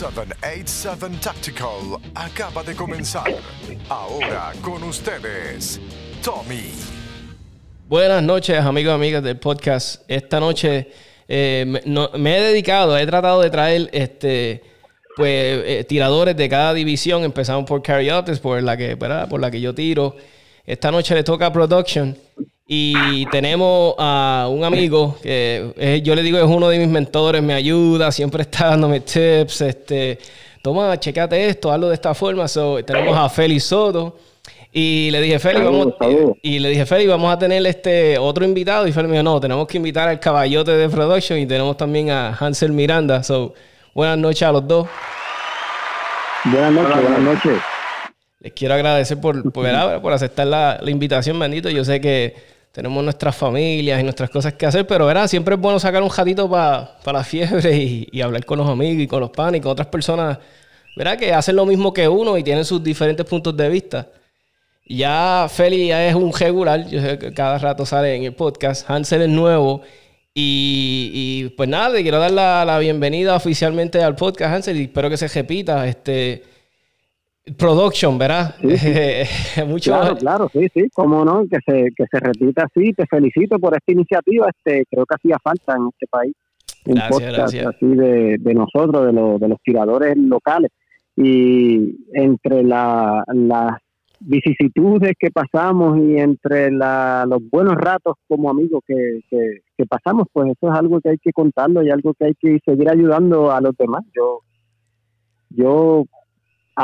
787 Tactical acaba de comenzar. Ahora con ustedes, Tommy. Buenas noches, amigos y amigas del podcast. Esta noche eh, me, he dedicado, he tratado de traer este pues eh, tiradores de cada división. Empezamos por Carryotes, por la que, por la que yo tiro. Esta noche le toca Production. Y tenemos a un amigo que yo le digo es uno de mis mentores, me ayuda, siempre está dándome tips. Este, toma, checate esto, hazlo de esta forma. tenemos a Félix Soto. Y le dije, Félix, vamos, y le dije, Félix, vamos a tener este otro invitado. Y Félix me dijo, no, tenemos que invitar al caballote de production y tenemos también a Hansel Miranda. So, buenas noches a los dos. Buenas noches, buenas noches. Les quiero agradecer por, por, por aceptar la, la invitación, bendito. Yo sé que tenemos nuestras familias y nuestras cosas que hacer, pero ¿verdad? siempre es bueno sacar un ratito para la fiebre y, hablar con los amigos y con los panes y con otras personas, ¿verdad? Que hacen lo mismo que uno y tienen sus diferentes puntos de vista. Ya Feli ya es un regular, yo sé que cada rato sale en el podcast, Hansel es nuevo y, pues nada, le quiero dar la, bienvenida oficialmente al podcast Hansel y espero que se repita. Este, Production, ¿verdad? Mucho... Claro, claro, sí, sí, cómo no, que se, que se repita así. Te felicito por esta iniciativa. Este, creo que hacía falta en este país un podcast así de, de nosotros, de, los de los tiradores locales. Y entre la, las vicisitudes que pasamos y entre la, los buenos ratos como amigos que, que, que pasamos, pues eso es algo que hay que contarlo y algo que hay que seguir ayudando a los demás. Yo, yo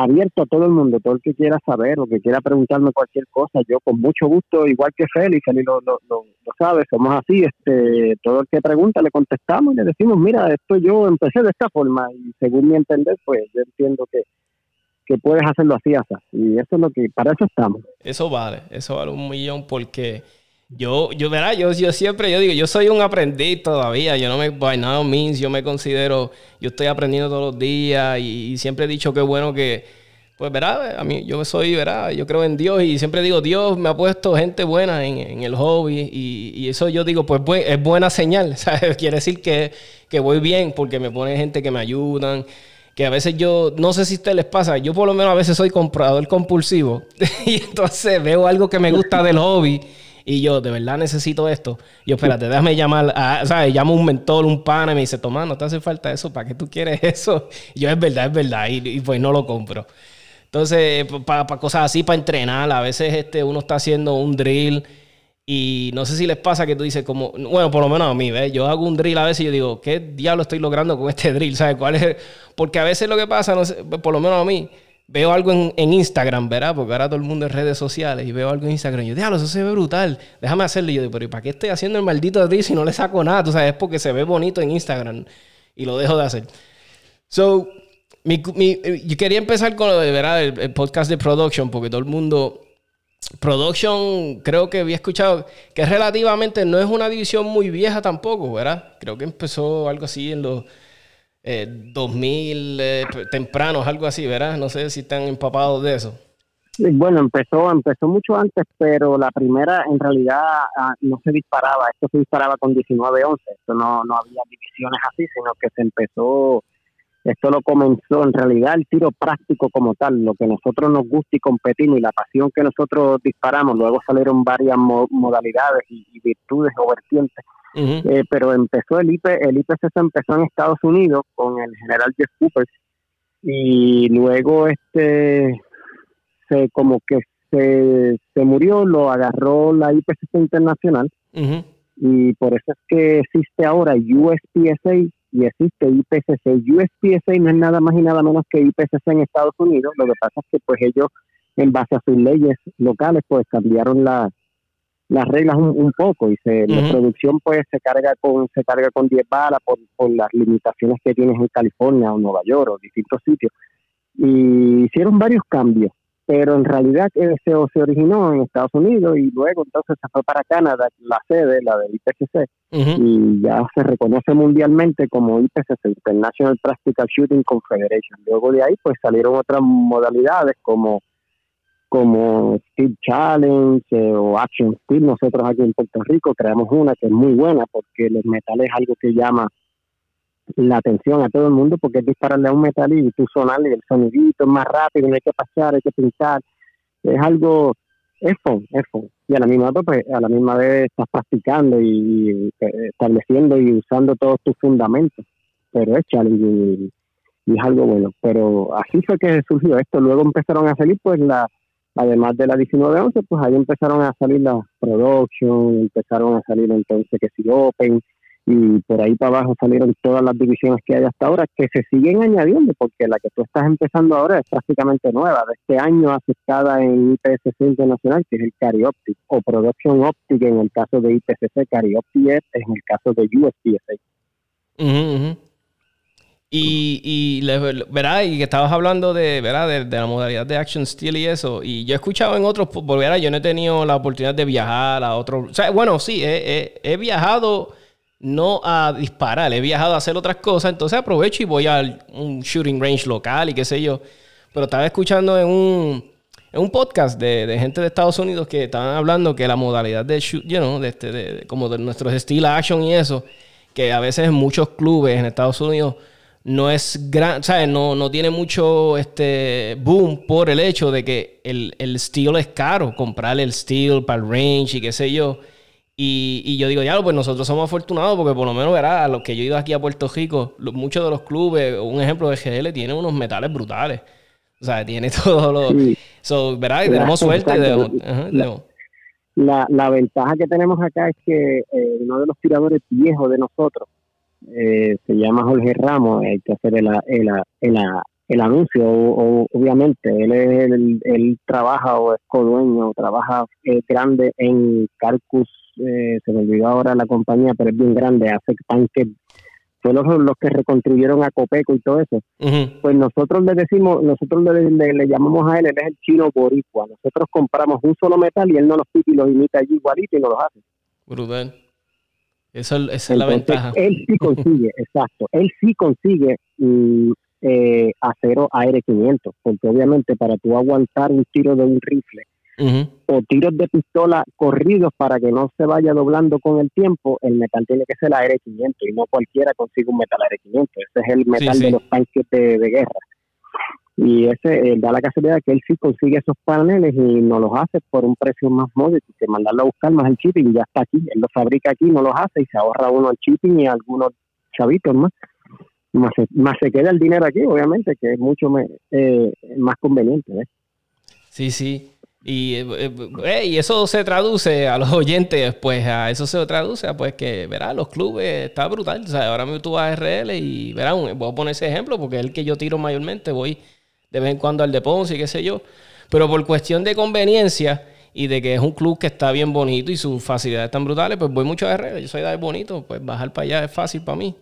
abierto a todo el mundo, todo el que quiera saber o que quiera preguntarme cualquier cosa, yo con mucho gusto, igual que Félix, Félix lo, lo, lo, sabe, somos así, este, todo el que pregunta le contestamos y le decimos, mira, esto yo empecé de esta forma y según mi entender, pues yo entiendo que, que puedes hacerlo así, así, y eso es lo que, para eso estamos. Eso vale, eso vale un millón porque... Yo, yo, verá, yo, yo siempre, yo digo, yo soy un aprendiz todavía, yo no me, by no means, yo me considero, yo estoy aprendiendo todos los días y, siempre he dicho que bueno que, pues verá, a mí, yo soy, verá, yo creo en Dios y siempre digo, Dios me ha puesto gente buena en, el hobby y, eso yo digo, pues es buena señal, ¿sabes? Quiere decir que, que voy bien porque me pone gente que me ayudan, que a veces yo, no sé si a ustedes les pasa, yo por lo menos a veces soy comprador compulsivo y entonces veo algo que me gusta del hobby y yo de verdad necesito esto. Yo, espérate, déjame llamar, a, ¿sabes? Llamo un mentor, un pana y me dice, toma, no te hace falta eso, ¿para qué tú quieres eso? Y yo, es verdad, es verdad, y, pues no lo compro. Entonces, para cosas así, para entrenar, a veces este, uno está haciendo un drill y no sé si les pasa que tú dices como, bueno, por lo menos a mí, ¿ves? Yo hago un drill a veces y yo digo, ¿qué diablo estoy logrando con este drill? ¿Sabes cuál es? Porque a veces lo que pasa, no sé, por lo menos a mí, veo algo en, Instagram, ¿verdad? Porque ahora todo el mundo en redes sociales y veo algo en Instagram y yo, diablo, eso se ve brutal, déjame hacerlo. Y yo digo, pero ¿y para qué estoy haciendo el maldito de si no le saco nada? Tú sabes, es porque se ve bonito en Instagram y lo dejo de hacer. So, mi, yo quería empezar con lo de, ¿verdad? El, podcast de Production, porque todo el mundo... Production, creo que había escuchado que relativamente no es una división muy vieja tampoco, ¿verdad? Creo que empezó algo así en los eh, 2000 eh, tempranos, algo así, ¿verdad? No sé si están empapados de eso. Bueno, empezó, empezó mucho antes, pero la primera en realidad ah, no se disparaba, esto se disparaba con 19-11, esto no, no había divisiones así, sino que se empezó, esto lo comenzó en realidad el tiro práctico como tal, lo que nosotros nos gusta y competimos y la pasión que nosotros disparamos, luego salieron varias modalidades y, y virtudes o vertientes eh, pero empezó el IP, el IPCC empezó en Estados Unidos con el general Jeff Cooper y luego este se como que se, se murió, lo agarró la IPCC internacional. Y por eso es que existe ahora USPSA y existe IPCC. USPSA no es nada más y nada menos que IPCC en Estados Unidos, lo que pasa es que pues ellos en base a sus leyes locales pues cambiaron la las reglas un, poco y se, la producción pues se carga con se carga con 10 balas por, por las limitaciones que tienes en California o Nueva York o distintos sitios. Y hicieron varios cambios pero en realidad ese se originó en Estados Unidos y luego entonces se fue para Canadá la sede la del IPCC y ya se reconoce mundialmente como IPCC International Practical Shooting Confederation. Luego de ahí pues salieron otras modalidades como como Steel Challenge eh, o Action Steel. Nosotros aquí en Puerto Rico creamos una que es muy buena porque el metal es algo que llama la atención a todo el mundo porque es dispararle a un metal y tú sonarle el sonidito es más rápido, no hay que pasar, hay que pintar. Es algo, es fun, es fun. Y a la misma pues, a la misma vez estás practicando y, eh, estableciendo y usando todos tus fundamentos. Pero es challenging y, es algo bueno. Pero así fue que surgió esto. Luego empezaron a salir, pues, la además de la 1911, pues ahí empezaron a salir las production, empezaron a salir entonces que si Open, y por ahí para abajo salieron todas las divisiones que hay hasta ahora, que se siguen añadiendo, porque la que tú estás empezando ahora es prácticamente nueva, de este año aceptada en IPSC Internacional, que es el Carioptic, o Production Optic en el caso de IPCC, Carioptic es en el caso de USPSA. Y, y, ¿verdad? y que estabas hablando de, ¿verdad? De, la modalidad de Action Steel y eso. Y yo he escuchado en otros, porque yo no he tenido la oportunidad de viajar a otros. O sea, bueno, sí, he viajado no a disparar, he viajado a hacer otras cosas, entonces aprovecho y voy a un shooting range local y qué sé yo. Pero estaba escuchando en un, en un podcast de, gente de Estados Unidos que estaban hablando que la modalidad de shoot, you know, de este, como de nuestros estilo action y eso, que a veces en muchos clubes en Estados Unidos no es gran, ¿sabes? No, no tiene mucho este boom por el hecho de que el, el steel es caro, comprar el steel para el range y qué sé yo. Y, yo digo, ya, pues nosotros somos afortunados porque por lo menos, verá, a los que yo he ido aquí a Puerto Rico, muchos de los clubes, un ejemplo de GL, tiene unos metales brutales. O sea, tiene todo lo... So, ¿verdad? Y tenemos suerte. la, la, ventaja que tenemos acá es que eh, uno de los tiradores viejos de nosotros eh, se llama Jorge Ramos, hay que hacer el, el, el, el anuncio, o, obviamente, él, es el, trabaja o es codueño, trabaja eh, grande en Carcus eh, se me olvidó ahora la compañía, pero es bien grande, hace tanques, fue los, los que reconstruyeron a Copeco y todo eso. Pues nosotros le decimos, nosotros le, llamamos a él, él es el chino boricua. Nosotros compramos un solo metal y él no los pica y los imita allí igualito y no los hace. Brutal. Esa es la ventaja. Él sí consigue, exacto. Él sí consigue mm, eh, acero AR500, porque obviamente para tú aguantar un tiro de un rifle o tiros de pistola corridos para que no se vaya doblando con el tiempo, el metal tiene que ser la R500 y no cualquiera consigue un metal R500. Ese es el metal de los tanques de, guerra. Y ese da la casualidad que él sí consigue esos paneles y no los hace por un precio más módico que mandarlo a buscar más el shipping ya está aquí. Él lo fabrica aquí, no los hace y se ahorra uno el shipping y algunos chavitos más. Más se, más se queda el dinero aquí, obviamente, que es mucho eh, más conveniente. Sí, sí. Y, eh, eh, y, eso se traduce a los oyentes, pues a eso se traduce a pues que, verá, los clubes está brutal. O sea, ahora mismo tú a RL y, verá, voy a poner ese ejemplo porque es el que yo tiro mayormente, voy de vez en cuando al de Ponce y qué sé yo. Pero por cuestión de conveniencia y de que es un club que está bien bonito y sus facilidades están brutales, pues voy mucho a RL. Yo soy de bonito, pues bajar para allá es fácil para mí.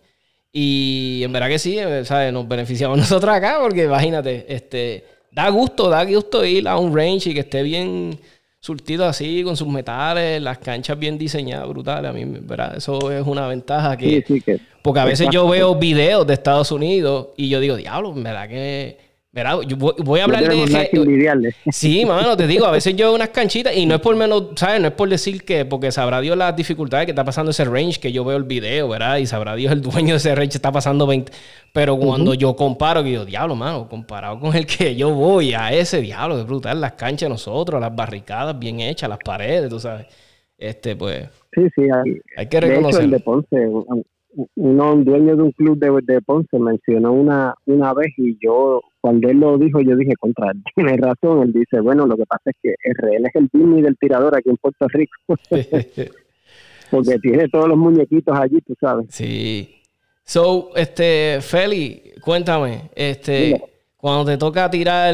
Y en verdad que sí, eh, ¿sabes? Nos beneficiamos nosotros acá porque imagínate, este da gusto, da gusto ir a un range y que esté bien surtido así, con sus metales, las canchas bien diseñadas, brutales. A mí, ¿verdad? Eso es una ventaja que... porque a veces yo veo videos de Estados Unidos y yo digo, diablo, ¿verdad que Verá, yo voy, a hablar de... Sí, mano, te digo, a veces yo veo unas canchitas y no es por menos, ¿sabes? No es por decir que, porque sabrá Dios las dificultades que está pasando ese range, que yo veo el video, ¿verdad? Y sabrá Dios el dueño de ese range está pasando 20... Pero cuando yo comparo, que digo, diablo, mano, comparado con el que yo voy a ese diablo, es brutal, las canchas de nosotros, las barricadas bien hechas, las paredes, tú sabes. Este, pues... Sí, sí, hay, que reconocer. De uno, un dueño de un club de, de, Ponce mencionó una, una vez y yo, cuando él lo dijo, yo dije, contra, tiene razón. Él dice, bueno, lo que pasa es que RL es el Disney del tirador aquí en Puerto Rico. Porque tiene todos los muñequitos allí, tú sabes. Sí. So, este, Feli, cuéntame, este, cuando te toca tirar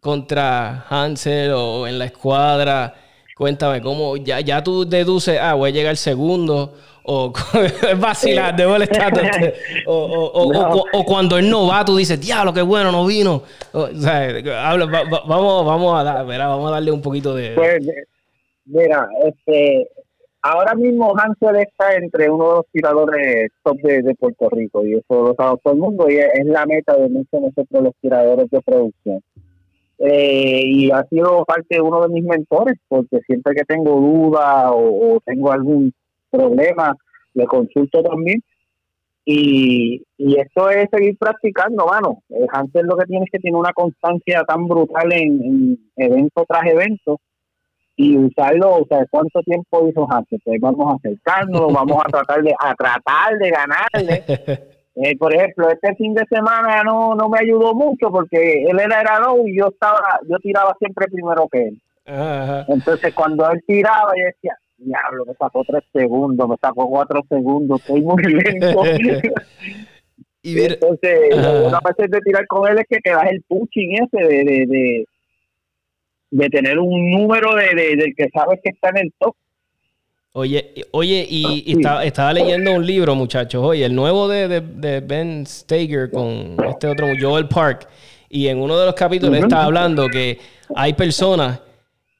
contra Hansel o en la escuadra, cuéntame, ¿cómo ya, ya tú deduces, ah, voy a llegar segundo? o vacilar, de molestarte. o, o, o, cuando él no va, tú dices, diablo, qué bueno, no vino. O, sea, habla, vamos, vamos, a dar, vamos a darle un poquito de. Pues, mira, este, ahora mismo Hansel está entre uno de los tiradores top de, Puerto Rico, y eso lo sabe todo el mundo, y es, la meta de muchos de nosotros los tiradores de producción. Eh, y ha sido parte de uno de mis mentores, porque siempre que tengo duda o tengo algún problema, le consulto también. Y, y esto es seguir practicando, mano. El Hansel lo que tiene es que tiene una constancia tan brutal en, evento tras evento y usarlo, o sea, ¿cuánto tiempo hizo Hansel? Pues vamos a acercarnos, vamos a tratar de a tratar de ganarle. Eh, por ejemplo, este fin de semana no, no me ayudó mucho porque él era low y yo estaba yo tiraba siempre primero que él. Entonces, cuando él tiraba, yo decía, diablo, me sacó tres segundos, me sacó cuatro segundos, estoy muy lento. y Entonces, una vez de tirar con él es que te das el pushing ese de, de, de, tener un número de, de, del que sabes que está en el top. Oye, oye, y, estaba, leyendo un libro, muchachos. Oye, el nuevo de, de, Ben Steger con este otro, Joel Park. Y en uno de los capítulos está hablando que hay personas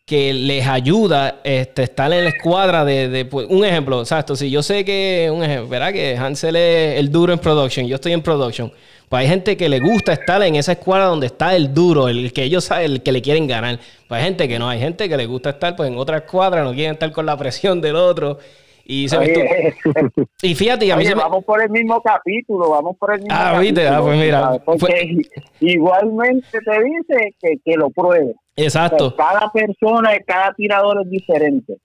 que les ayuda este, estar en la escuadra de, pues, un ejemplo, exacto, si yo sé que, un ejemplo, ¿verdad? Que Hansel es el duro en production, yo estoy en production, pues hay gente que le gusta estar en esa escuadra donde está el duro, el que ellos saben, el que le quieren ganar. Pues hay gente que no, hay gente que le gusta estar pues en otra escuadra, no quieren estar con la presión del otro. Y, se y fíjate, a mí vamos por el mismo capítulo, vamos por el mismo ah, Viste, ah, pues mira. igualmente te dice que, que lo pruebe. Exacto. cada persona y cada tirador es diferente.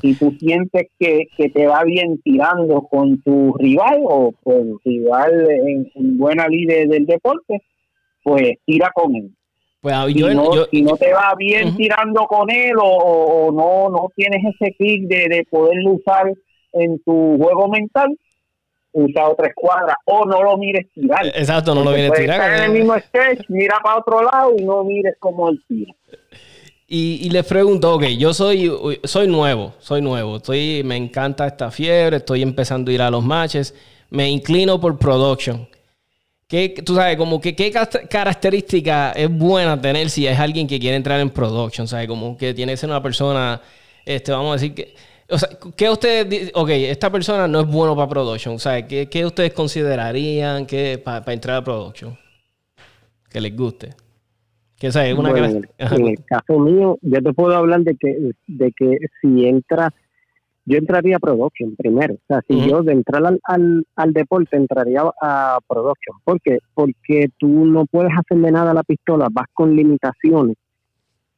Si tú sientes que, te va bien tirando con tu rival o con rival en, buena línea del deporte, pues tira con él. Pues, si, no, te va bien tirando con él o, no no tienes ese clic de, de poderlo usar en tu juego mental, usa otra escuadra o no lo mires tirar. Exacto, no lo mires tirar. Estar en el mismo sketch, mira para otro lado y no mires como el tira. Y, y les pregunto, ok, yo soy, soy nuevo, soy nuevo, estoy, me encanta esta fiebre, estoy empezando a ir a los matches, me inclino por production. ¿Qué, tú sabes, como que qué característica es buena tener si es alguien que quiere entrar en production, ¿sabes? Como que tiene que ser una persona, este, vamos a decir que o sea, ¿qué ustedes Ok, esta persona no es bueno para production. Sea, ¿qué, qué ustedes considerarían que para entrar a production? Que les guste. Que sea, una en, el, caso mío, yo te puedo hablar de que, de que si entra, yo entraría a production primero. O sea, si yo de entrar al, al, al, deporte entraría a production. ¿Por qué? Porque tú no puedes hacerle nada a la pistola, vas con limitaciones.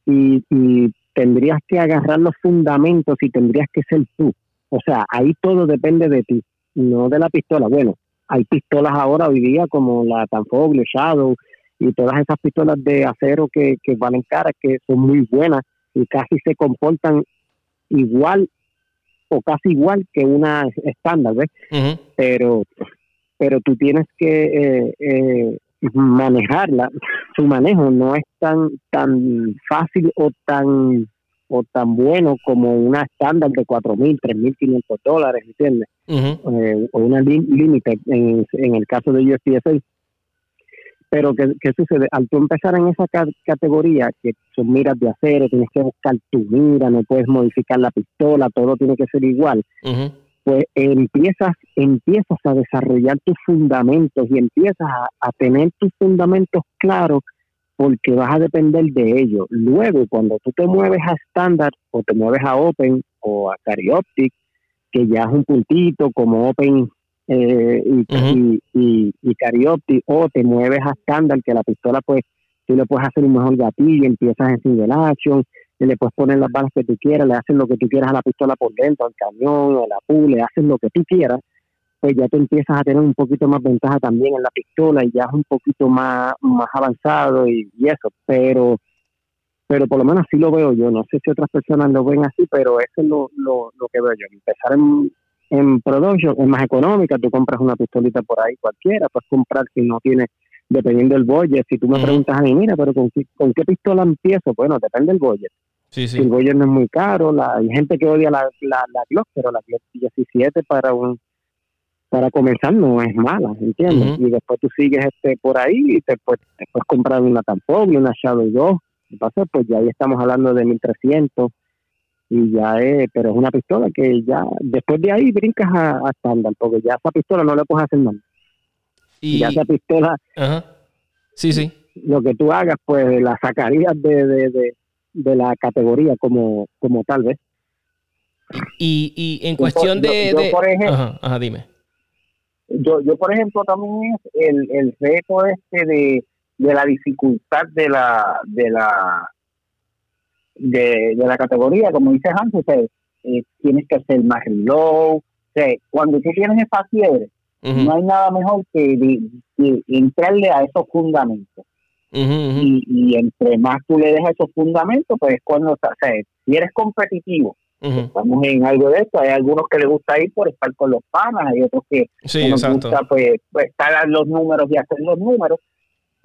Y, y tendrías que agarrar los fundamentos y tendrías que ser tú. O sea, ahí todo depende de ti, no de la pistola. Bueno, hay pistolas ahora hoy día como la Tanfoglio, Shadow y todas esas pistolas de acero que, que valen cara, que son muy buenas y casi se comportan igual o casi igual que una estándar, ¿ves? Pero pero tú tienes que eh, eh, manejarla, su manejo no es tan tan fácil o tan o tan bueno como una estándar de cuatro mil, tres mil quinientos dólares, ¿entiendes? Eh, o una límite en, en, el caso de USPSA. Pero ¿qué, ¿qué, sucede? Al tú empezar en esa categoría, que son miras de acero, tienes que buscar tu mira, no puedes modificar la pistola, todo tiene que ser igual pues empiezas, empiezas a desarrollar tus fundamentos y empiezas a, tener tus fundamentos claros porque vas a depender de ellos. Luego, cuando tú te mueves a estándar o te mueves a Open o a Carioptic, que ya es un puntito como Open eh, y, y, y, Carioptic, o te mueves a estándar, que la pistola pues tú le puedes hacer un mejor gatillo, empiezas en single action, le puedes poner las balas que tú quieras, le haces lo que tú quieras a la pistola por dentro, al cañón, a la PU, le haces lo que tú quieras, pues ya te empiezas a tener un poquito más ventaja también en la pistola y ya es un poquito más, más avanzado y, eso, pero pero por lo menos así lo veo yo, no sé si otras personas lo ven así, pero eso es lo, lo, lo que veo yo, empezar en, en production es más económica, tú compras una pistolita por ahí cualquiera, puedes comprar si no tienes dependiendo del budget. Si tú me preguntas a mí, mira, pero ¿con qué, ¿con qué pistola empiezo? Bueno, depende del budget. Sí, Si el budget no es muy caro, la, hay gente que odia la, la, la Glock, pero la Glock 17 para un para comenzar no es mala, ¿entiendes? Y después tú sigues este por ahí y te puedes, comprar una Tampon y una Shadow 2. Entonces, pues ya ahí estamos hablando de 1300 y ya es, pero es una pistola que ya después de ahí brincas a, a estándar, porque ya esa pistola no le puedes hacer nada. Y ya esa pistola, sí, sí. Lo que tú hagas, pues la sacarías de, de, de, la categoría como, como tal vez. Y, y en cuestión de, por ejemplo, ajá, dime. yo, yo por ejemplo, también es el, el reto este de, de la dificultad de la, de la, de, de la categoría, como dice Hans, o eh, tienes que hacer más reload, o sea, cuando tú tienes esa fiebre, no hay nada mejor que, entrarle a esos fundamentos. Y, y, entre más tú le dejas esos fundamentos, pues cuando, o sea, si eres competitivo, estamos en algo de esto, hay algunos que les gusta ir por estar con los panas, hay otros que sí, nos gusta pues, pues, estar los números y hacer los números,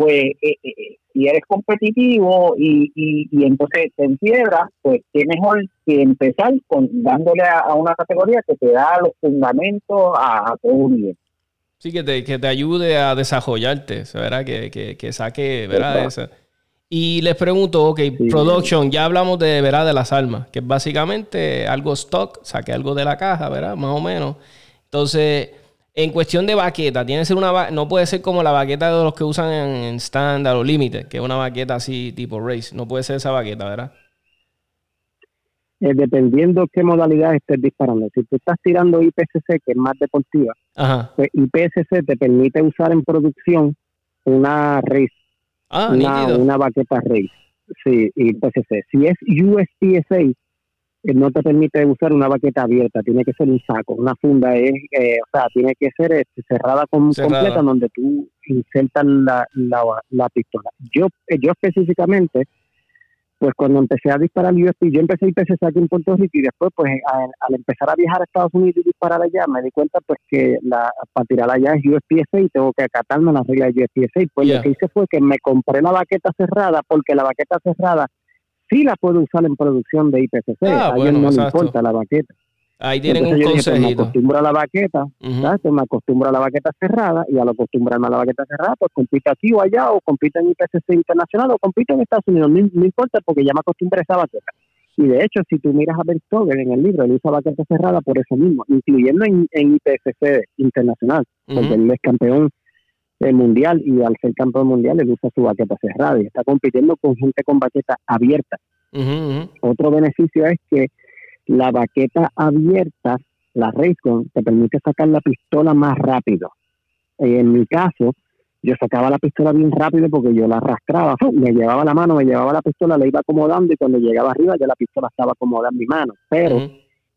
pues eh, eh, eh, si eres competitivo y, y, entonces te enfiebras, pues qué mejor que empezar con dándole a, una categoría que te da los fundamentos a, todo un nivel. Sí, que te, que te ayude a desarrollarte, ¿verdad? Que, que, que saque, ¿verdad? Esa. Y les pregunto, ok, production, ya hablamos de, ¿verdad? De las armas, que es básicamente algo stock, saque algo de la caja, ¿verdad? Más o menos. Entonces, en cuestión de baqueta, tiene que ser una no puede ser como la baqueta de los que usan en, estándar o límite, que es una baqueta así tipo race. No puede ser esa baqueta, ¿verdad? Eh, dependiendo qué modalidad estés disparando. Si tú estás tirando IPCC, que es más deportiva, pues IPCC te permite usar en producción una race, ah, una, una, baqueta race. Sí, IPCC. Si es USPSA, no te permite usar una baqueta abierta, tiene que ser un saco, una funda es, eh, o sea, tiene que ser este, cerrada, con, completa donde tú insertas la, la, la pistola. Yo, yo específicamente pues cuando empecé a disparar USP, yo empecé IPCC aquí en Puerto Rico y después pues al empezar a viajar a Estados Unidos y disparar allá me di cuenta pues que la, para tirar allá es USPSA y tengo que acatarme las reglas de USPSA. Pues lo que hice fue que me compré la baqueta cerrada porque la baqueta cerrada sí la puedo usar en producción de IPCC. Ah, a bueno, no me importa la baqueta. Ahí tienen un consejito. pues, me acostumbro a la baqueta, me acostumbro a la baqueta cerrada y al acostumbrarme a la baqueta cerrada, pues compito aquí o allá o compito en IPCC internacional o compito en Estados Unidos, no, importa porque ya me acostumbré a esa baqueta. Y de hecho, si tú miras a Ben Stoker en el libro, él usa baqueta cerrada por eso mismo, incluyendo en, en IPCC internacional, porque él es campeón eh, mundial y al ser campeón mundial él usa su baqueta cerrada y está compitiendo con gente con baqueta abierta. Otro beneficio es que la baqueta abierta, la Raycon, te permite sacar la pistola más rápido. En mi caso, yo sacaba la pistola bien rápido porque yo la arrastraba, me llevaba la mano, me llevaba la pistola, la iba acomodando y cuando llegaba arriba ya la pistola estaba acomodada en mi mano, pero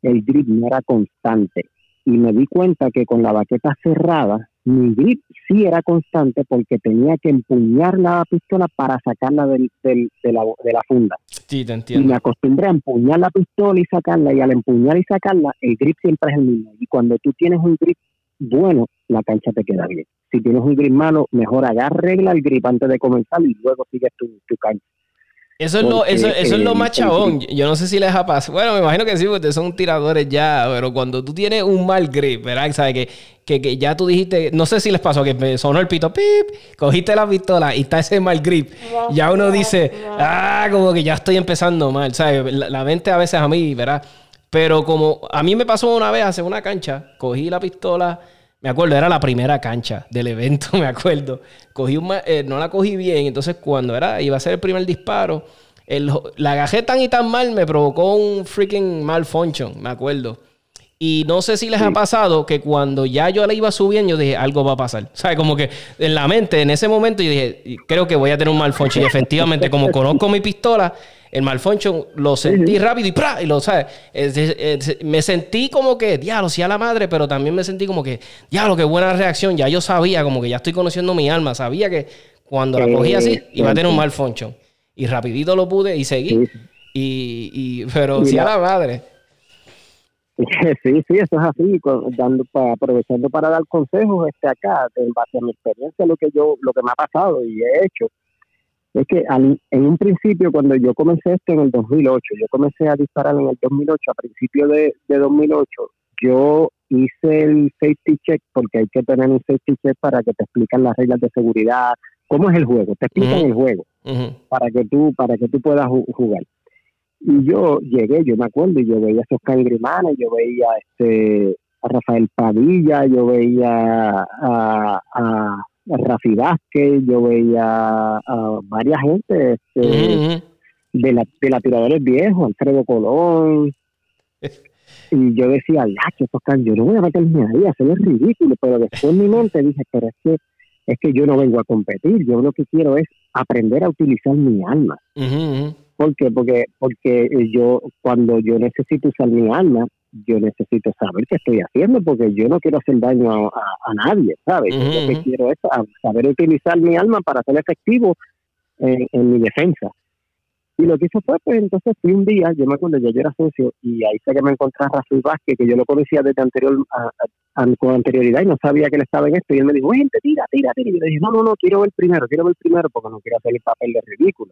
el grip no era constante. Y me di cuenta que con la baqueta cerrada, mi grip sí era constante porque tenía que empuñar la pistola para sacarla del, del, de, la, de la funda. Sí, te entiendo. Y me acostumbré a empuñar la pistola y sacarla, y al empuñar y sacarla, el grip siempre es el mismo. Y cuando tú tienes un grip bueno, la cancha te queda bien. Si tienes un grip malo, mejor arregla el grip antes de comenzar y luego sigues tu, tu cancha. Eso es, lo, eso, eso es lo más chabón. Yo no sé si les ha pasado. Bueno, me imagino que sí, porque son tiradores ya. Pero cuando tú tienes un mal grip, ¿verdad? ¿Sabes? Que, que, que ya tú dijiste. No sé si les pasó que me sonó el pito, pip. Cogiste la pistola y está ese mal grip. Ya uno dice, ah, como que ya estoy empezando mal. ¿Sabes? La, la mente a veces a mí, ¿verdad? Pero como a mí me pasó una vez hace una cancha, cogí la pistola me acuerdo, era la primera cancha del evento, me acuerdo. Cogí un, eh, no la cogí bien, entonces cuando era, iba a ser el primer disparo, la agajé tan y tan mal, me provocó un freaking malfunction, me acuerdo. Y no sé si les ha pasado que cuando ya yo la iba subiendo, yo dije, algo va a pasar. ¿Sabes? Como que en la mente, en ese momento, yo dije, creo que voy a tener un malfunction. Y efectivamente, como conozco mi pistola, el malfunction lo sentí rápido y ¡pra! Y lo, ¿sabes? me sentí como que, diablo, sí a la madre, pero también me sentí como que, diablo, qué buena reacción. Ya yo sabía, como que ya estoy conociendo mi alma. Sabía que cuando la cogí así, iba a tener un malfunction. Y rapidito lo pude y seguí. Y, y, pero sí a la madre. Sí, sí, eso es así, dando, aprovechando para dar consejos este acá, en base a mi experiencia, lo que yo, lo que me ha pasado y he hecho, es que en un principio, cuando yo comencé esto en el 2008, yo comencé a disparar en el 2008, a principio de, 2008, yo hice el safety check, porque hay que tener un safety check para que te explican las reglas de seguridad, cómo es el juego, te explican el juego, para que tú, para que tú puedas jugar. Y yo llegué, yo me acuerdo, y yo veía a esos Grimanes, yo veía este, a Rafael Padilla, yo veía a, a, Rafi Vázquez, yo veía a varias gente este, de, la, de la tiradores viejos, Alfredo Colón. y yo decía, estos yo no voy a meterme ahí, hacer es ridículo, pero después en mi mente dije, pero es que, es que yo no vengo a competir, yo lo que quiero es aprender a utilizar mi alma. ¿Por qué? Porque, porque yo, cuando yo necesito usar mi alma, yo necesito saber qué estoy haciendo, porque yo no quiero hacer daño a, nadie, ¿sabes? Yo lo que quiero es saber utilizar mi alma para ser efectivo en mi defensa. Y lo que hizo fue, pues entonces fui un día, yo me acuerdo, ya yo era socio, y ahí sé que me encontré a Rafael Vázquez, que yo lo conocía desde anterior, con anterioridad y no sabía que él estaba en esto. Y él me dijo, gente, tira, tira, tira. Y yo le dije, no, no, no, quiero ver primero, quiero ver primero, porque no quiero hacer el papel de ridículo.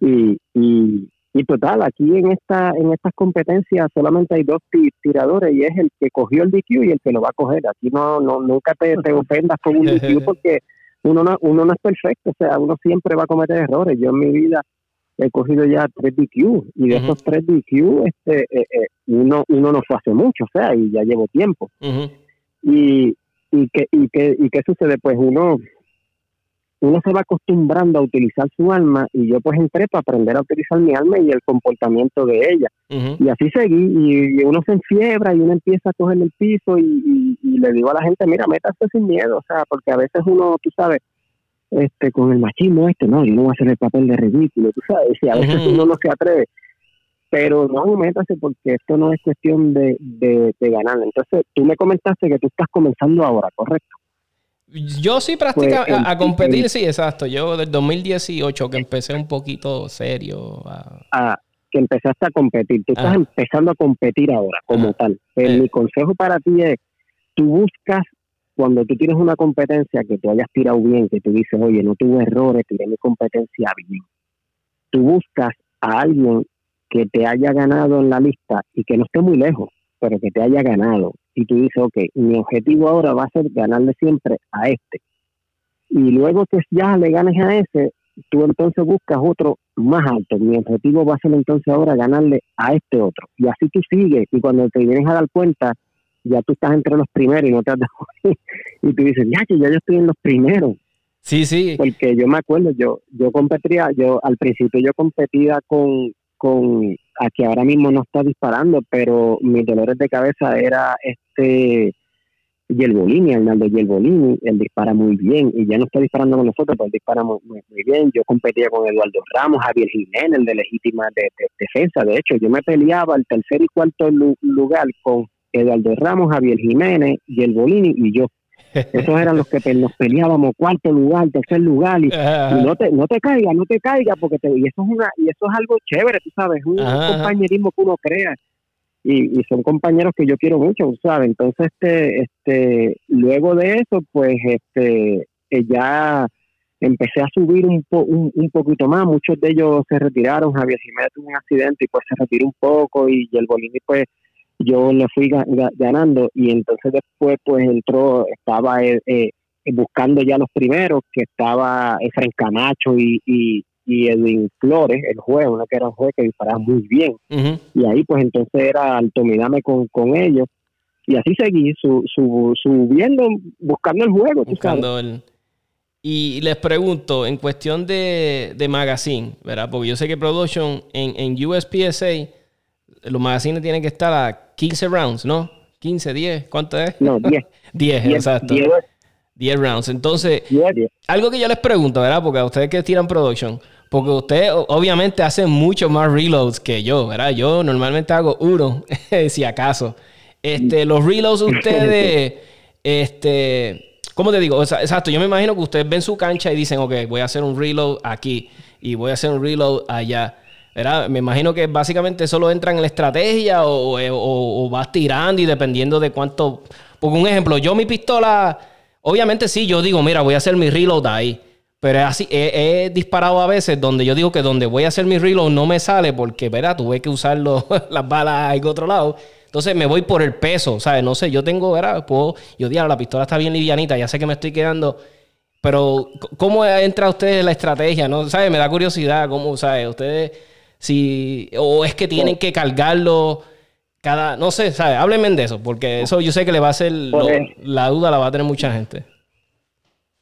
y, y, y, total, aquí en esta en estas competencias solamente hay dos tiradores y es el que cogió el DQ y el que lo va a coger. Aquí no, no nunca te, te ofendas con un DQ porque uno no, uno no es perfecto, o sea, uno siempre va a cometer errores. Yo en mi vida he cogido ya tres DQ y de esos tres DQ este, eh, eh, uno, uno no fue hace mucho, o sea, y ya llevo tiempo. y, y, que, y, que, ¿Y qué sucede? Pues uno uno se va acostumbrando a utilizar su alma y yo pues entré para aprender a utilizar mi alma y el comportamiento de ella. Y así seguí y, uno se enfiebra y uno empieza a coger el piso y, y, le digo a la gente, mira, métase sin miedo, o sea, porque a veces uno, tú sabes, este con el machismo este, no, yo no voy a hacer el papel de ridículo, tú sabes, y a veces uno no se atreve, pero no métase porque esto no es cuestión de, de, ganar. Entonces, tú me comentaste que tú estás comenzando ahora, ¿correcto? Yo sí prácticamente pues, a, competir, sí, exacto. Yo del 2018 que empecé un poquito serio. A... que empezaste a competir. Tú estás empezando a competir ahora como tal. Eh. Mi consejo para ti es, tú buscas cuando tú tienes una competencia que tú hayas tirado bien, que tú dices, oye, no tuve errores, tiré mi competencia bien, tú buscas a alguien que te haya ganado en la lista y que no esté muy lejos, pero que te haya ganado. Y tú dices, ok, mi objetivo ahora va a ser ganarle siempre a este. Y luego que ya le ganes a ese, tú entonces buscas otro más alto. Mi objetivo va a ser entonces ahora ganarle a este otro. Y así tú sigues. Y cuando te vienes a dar cuenta, ya tú estás entre los primeros y no te has dado y tú dices, ya que ya yo estoy en los primeros. Sí, sí. Porque yo me acuerdo, yo yo competía, yo al principio yo competía con con aquí ahora mismo no está disparando, pero mis dolores de cabeza era este Yelbolini, Arnaldo Yelbolini, él dispara muy bien y ya no está disparando con nosotros, pero él dispara muy, bien. Yo competía con Eduardo Ramos, Javier Jiménez, el de legítima de, defensa. De hecho, yo me peleaba el tercer y cuarto lugar con Eduardo Ramos, Javier Jiménez, y el Bolini y yo. Esos eran los que nos peleábamos cuarto lugar, tercer lugar y, no te no te caiga, no te caiga porque te, y eso es una y eso es algo chévere, tú sabes, un, compañerismo que uno crea y, son compañeros que yo quiero mucho, ¿sabes? Entonces este este luego de eso pues este eh, ya empecé a subir un, un, poquito más, muchos de ellos se retiraron, Javier Jiménez tuvo un accidente y pues se retiró un poco y, el Bolini pues yo le fui ganando y entonces después pues entró, estaba eh, eh, buscando ya los primeros, que estaba Efraín Camacho y, y, Edwin Flores, el juez, uno que era un juez que disparaba muy bien. Y ahí pues entonces era altomidame con, con ellos. Y así seguí su, su, subiendo, buscando el juego. Buscando el... Y les pregunto, en cuestión de, de magazine, ¿verdad? Porque yo sé que Production en, en USPSA, los magazines tienen que estar a 15 rounds, ¿no? 15, 10, ¿cuánto es? No, 10. 10, exacto. 10. rounds. Entonces, algo que yo les pregunto, ¿verdad? Porque a ustedes que tiran production, porque ustedes obviamente hacen mucho más reloads que yo, ¿verdad? Yo normalmente hago uno, si acaso. Este, los reloads ustedes, este, ¿cómo te digo? exacto, yo me imagino que ustedes ven su cancha y dicen, ok, voy a hacer un reload aquí y voy a hacer un reload allá. Me imagino que básicamente solo entra en la estrategia o, vas tirando y dependiendo de cuánto. Porque un ejemplo, yo mi pistola, obviamente sí, yo digo, mira, voy a hacer mi reload ahí. Pero así, he, disparado a veces donde yo digo que donde voy a hacer mi reload no me sale porque, ¿verdad? Tuve que usar las balas en otro lado. Entonces me voy por el peso, ¿sabes? No sé, yo tengo, ¿verdad? Puedo, yo digo, la pistola está bien livianita, ya sé que me estoy quedando. Pero, ¿cómo entra usted en la estrategia? ¿No? ¿Sabe? Me da curiosidad, ¿cómo, ¿sabe? Ustedes si, o es que tienen que cargarlo cada, no sé, ¿sabes? Háblenme de eso, porque eso yo sé que le va a hacer, la duda la va a tener mucha gente.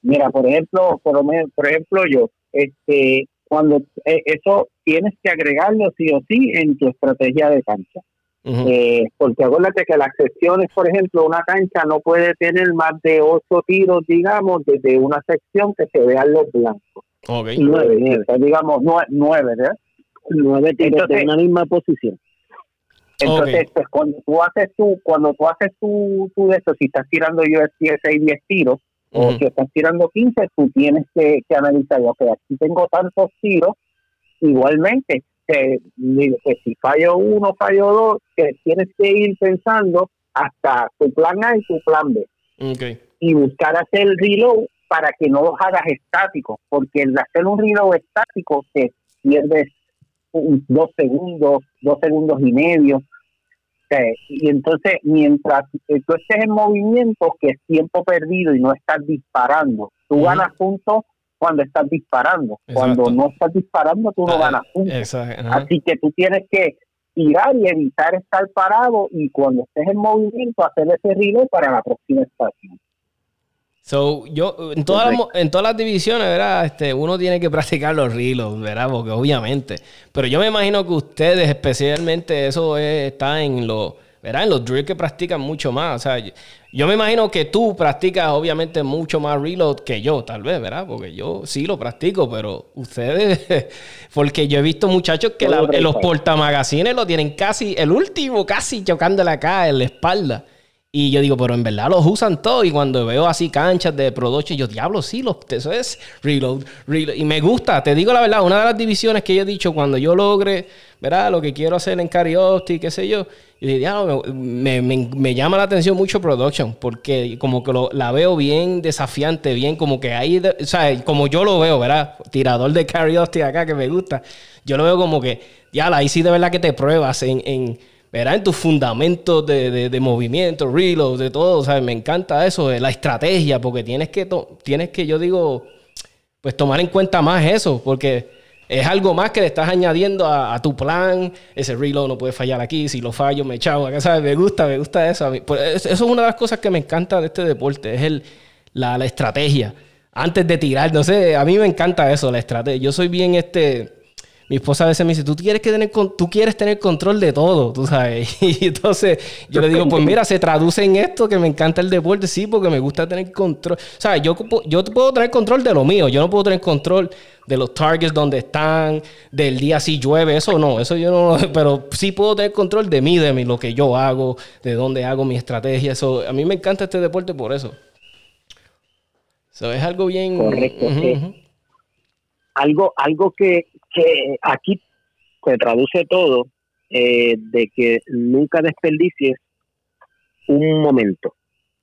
Mira, por ejemplo, por, por ejemplo yo, este, cuando eh, eso tienes que agregarlo sí o sí en tu estrategia de cancha. Eh, porque acuérdate que las secciones, por ejemplo, una cancha no puede tener más de ocho tiros, digamos, desde una sección que se vean los blancos. Okay. Nueve, digamos, nueve, ¿verdad? Nueve tiros de una misma posición. Entonces, pues, cuando tú haces tu, cuando tú haces tu, tu de eso, si estás tirando USPSA 10 tiros, o si estás tirando 15, tú tienes que, que analizar, ok, aquí tengo tantos tiros, igualmente, que, si fallo uno, fallo dos, que tienes que ir pensando hasta tu plan A y tu plan B. Y buscar hacer el reload para que no los hagas estáticos, porque el hacer un reload estático te pierdes dos segundos, dos segundos y medio. y entonces, mientras tú estés en movimiento, que es tiempo perdido y no estás disparando, tú ganas puntos cuando estás disparando. Cuando no estás disparando, tú no ah, ganas puntos. Así que tú tienes que tirar y evitar estar parado y cuando estés en movimiento, hacer ese reloj para la próxima estación. So, yo, en todas, las, en todas las divisiones, ¿verdad? Este, uno tiene que practicar los reloads, ¿verdad? Porque obviamente. Pero yo me imagino que ustedes, especialmente, eso está en los, ¿verdad? En los drills que practican mucho más. O sea, yo me imagino que tú practicas, obviamente, mucho más reload que yo, tal vez, ¿verdad? Porque yo sí lo practico, pero ustedes, porque yo he visto muchachos que los portamagazines lo tienen casi, el último, casi chocándole acá en la espalda. Y yo digo, pero en verdad los usan todos. Y cuando veo así canchas de production, yo diablo, sí, los, eso es reload, reload. Y me gusta, te digo la verdad, una de las divisiones que yo he dicho, cuando yo logre, ¿verdad? Lo que quiero hacer en Cariosti, qué sé yo. Y digo, me, me, me, llama la atención mucho production, porque como que lo, la veo bien desafiante, bien como que ahí, o sea, como yo lo veo, ¿verdad? Tirador de Cariosti acá que me gusta. Yo lo veo como que, ya, ahí sí de verdad que te pruebas en verá en tus fundamentos de, de, movimiento, reload, de todo. Sea, me encanta eso, de la estrategia, porque tienes que, tienes que, yo digo, pues tomar en cuenta más eso, porque es algo más que le estás añadiendo a, tu plan. Ese reload no puede fallar aquí, si lo fallo me echado acá, ¿sabes? Me gusta, me gusta eso. Pues, eso es una de las cosas que me encanta de este deporte, es el, la, la estrategia. Antes de tirar, no sé, a mí me encanta eso, la estrategia. Yo soy bien este mi esposa a veces me dice, tú quieres, que tener, tú quieres tener control de todo, tú sabes. Y entonces yo le digo, pues mira, se traduce en esto, que me encanta el deporte, sí, porque me gusta tener control. O sea, yo, yo puedo tener control de lo mío, yo no puedo tener control de los targets donde están, del día si llueve, eso no, eso yo no, pero sí puedo tener control de mí, de mí, lo que yo hago, de dónde hago mi estrategia. Eso, a mí me encanta este deporte por eso. Eso es algo bien... Correcto, Algo, algo que, que aquí se traduce todo eh, de que nunca desperdicies un momento.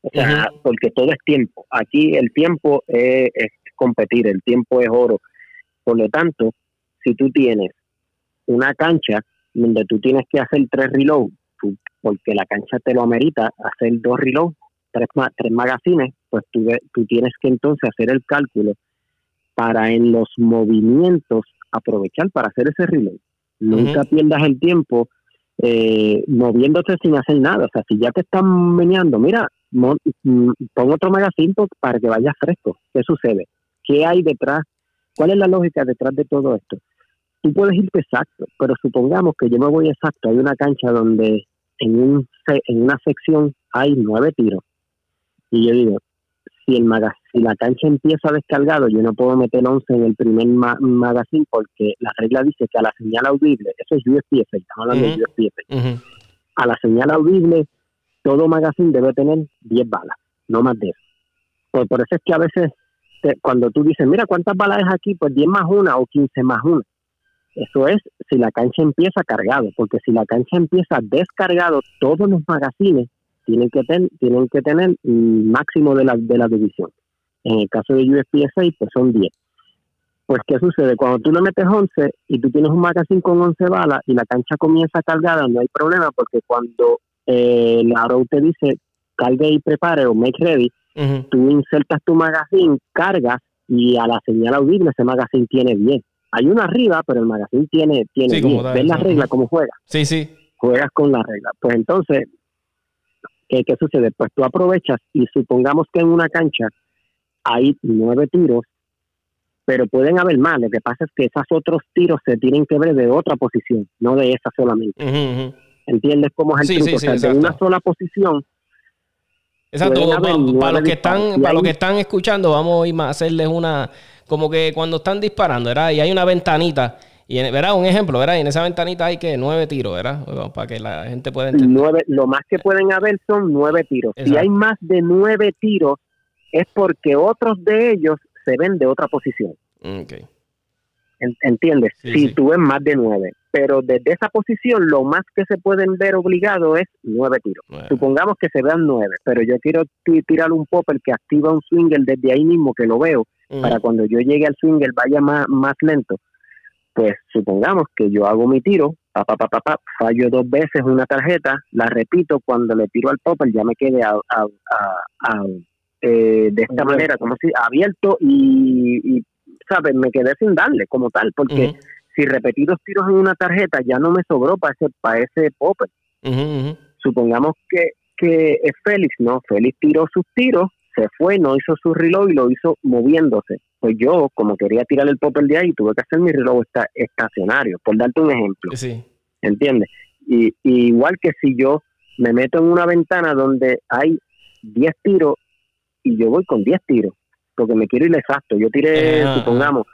O sea, porque todo es tiempo. Aquí el tiempo es, competir, el tiempo es oro. Por lo tanto, si tú tienes una cancha donde tú tienes que hacer tres reloads, porque la cancha te lo amerita, hacer dos reloads, tres, tres magazines, pues tú, tú tienes que entonces hacer el cálculo para en los movimientos aprovechar para hacer ese reloj. Nunca pierdas el tiempo eh, moviéndote sin hacer nada. O sea, si ya te están meneando, mira, mm, pon otro magazine para que vayas fresco. ¿Qué sucede? ¿Qué hay detrás? ¿Cuál es la lógica detrás de todo esto? Tú puedes irte exacto, pero supongamos que yo me voy exacto. Hay una cancha donde en, un, en una sección hay nueve tiros. Y yo digo, si el si la cancha empieza descargado, yo no puedo meter 11 en el primer magazine porque la regla dice que a la señal audible, eso es USPF, estamos hablando de USPF, a la señal audible, todo magazine debe tener 10 balas, no más de eso. Pues por eso es que a veces, cuando tú dices, mira, ¿cuántas balas es aquí? Pues 10 más una o 15 más una. Eso es si la cancha empieza cargado, porque si la cancha empieza descargado, todos los magazines tienen que, tienen que tener un máximo de la, de la división. En el caso de USPSA, pues son 10. Pues, ¿qué sucede? Cuando tú le metes 11 y tú tienes un magazine con 11 balas y la cancha comienza cargada, no hay problema porque cuando eh, la RO te dice cargue y prepare o make ready, tú insertas tu magazine, cargas y a la señal audible ese magazine tiene 10. Hay una arriba, pero el magazine tiene, tiene 10. ¿Ves la regla cómo juega? Sí, sí. Juegas con la regla. Pues entonces, ¿qué, ¿qué sucede? Pues tú aprovechas y supongamos que en una cancha hay nueve tiros, pero pueden haber más. Lo que pasa es que esos otros tiros se tienen que ver de otra posición, no de esa solamente. ¿Entiendes cómo es el Sí, truco? sí, o sea, sí, de una exacto. sola posición. Exacto, para los que están, para los que están escuchando, vamos a ir más a hacerles una, como que cuando están disparando, ¿verdad? Y hay una ventanita, y en- ¿verdad? Un ejemplo, ¿verdad? Y en esa ventanita hay que nueve tiros, ¿verdad? Para que la gente pueda entender. Nueve, lo más que pueden haber son nueve tiros. Si Exacto. hay más de nueve tiros, es porque otros de ellos se ven de otra posición. Ok. En- ¿Entiendes? Sí, si sí. tú ves más de nueve. Pero desde esa posición, lo más que se pueden ver obligado es nueve tiros. Supongamos que se vean nueve, pero yo quiero ti- tirar un popper que activa un swinger desde ahí mismo, que lo veo, para cuando yo llegue al swinger vaya más, más lento. Pues supongamos que yo hago mi tiro, pa, pa, pa, pa, pa, fallo dos veces una tarjeta, la repito, cuando le tiro al popper ya me quede a, a- a- a- eh, de esta manera, como si abierto y, y, ¿sabes? Me quedé sin darle como tal, porque si repetí dos tiros en una tarjeta ya no me sobró para ese, para ese popper. Supongamos que, que es Félix, ¿no? Félix tiró sus tiros, se fue, no hizo su reload y lo hizo moviéndose. Pues yo, como quería tirar el popper de ahí, tuve que hacer mi reload esta- estacionario, por darte un ejemplo, Sí. ¿entiendes? Y, y igual que si yo me meto en una ventana donde hay 10 tiros y yo voy con 10 tiros, porque me quiero ir exacto. Yo tiré, Ajá, supongamos,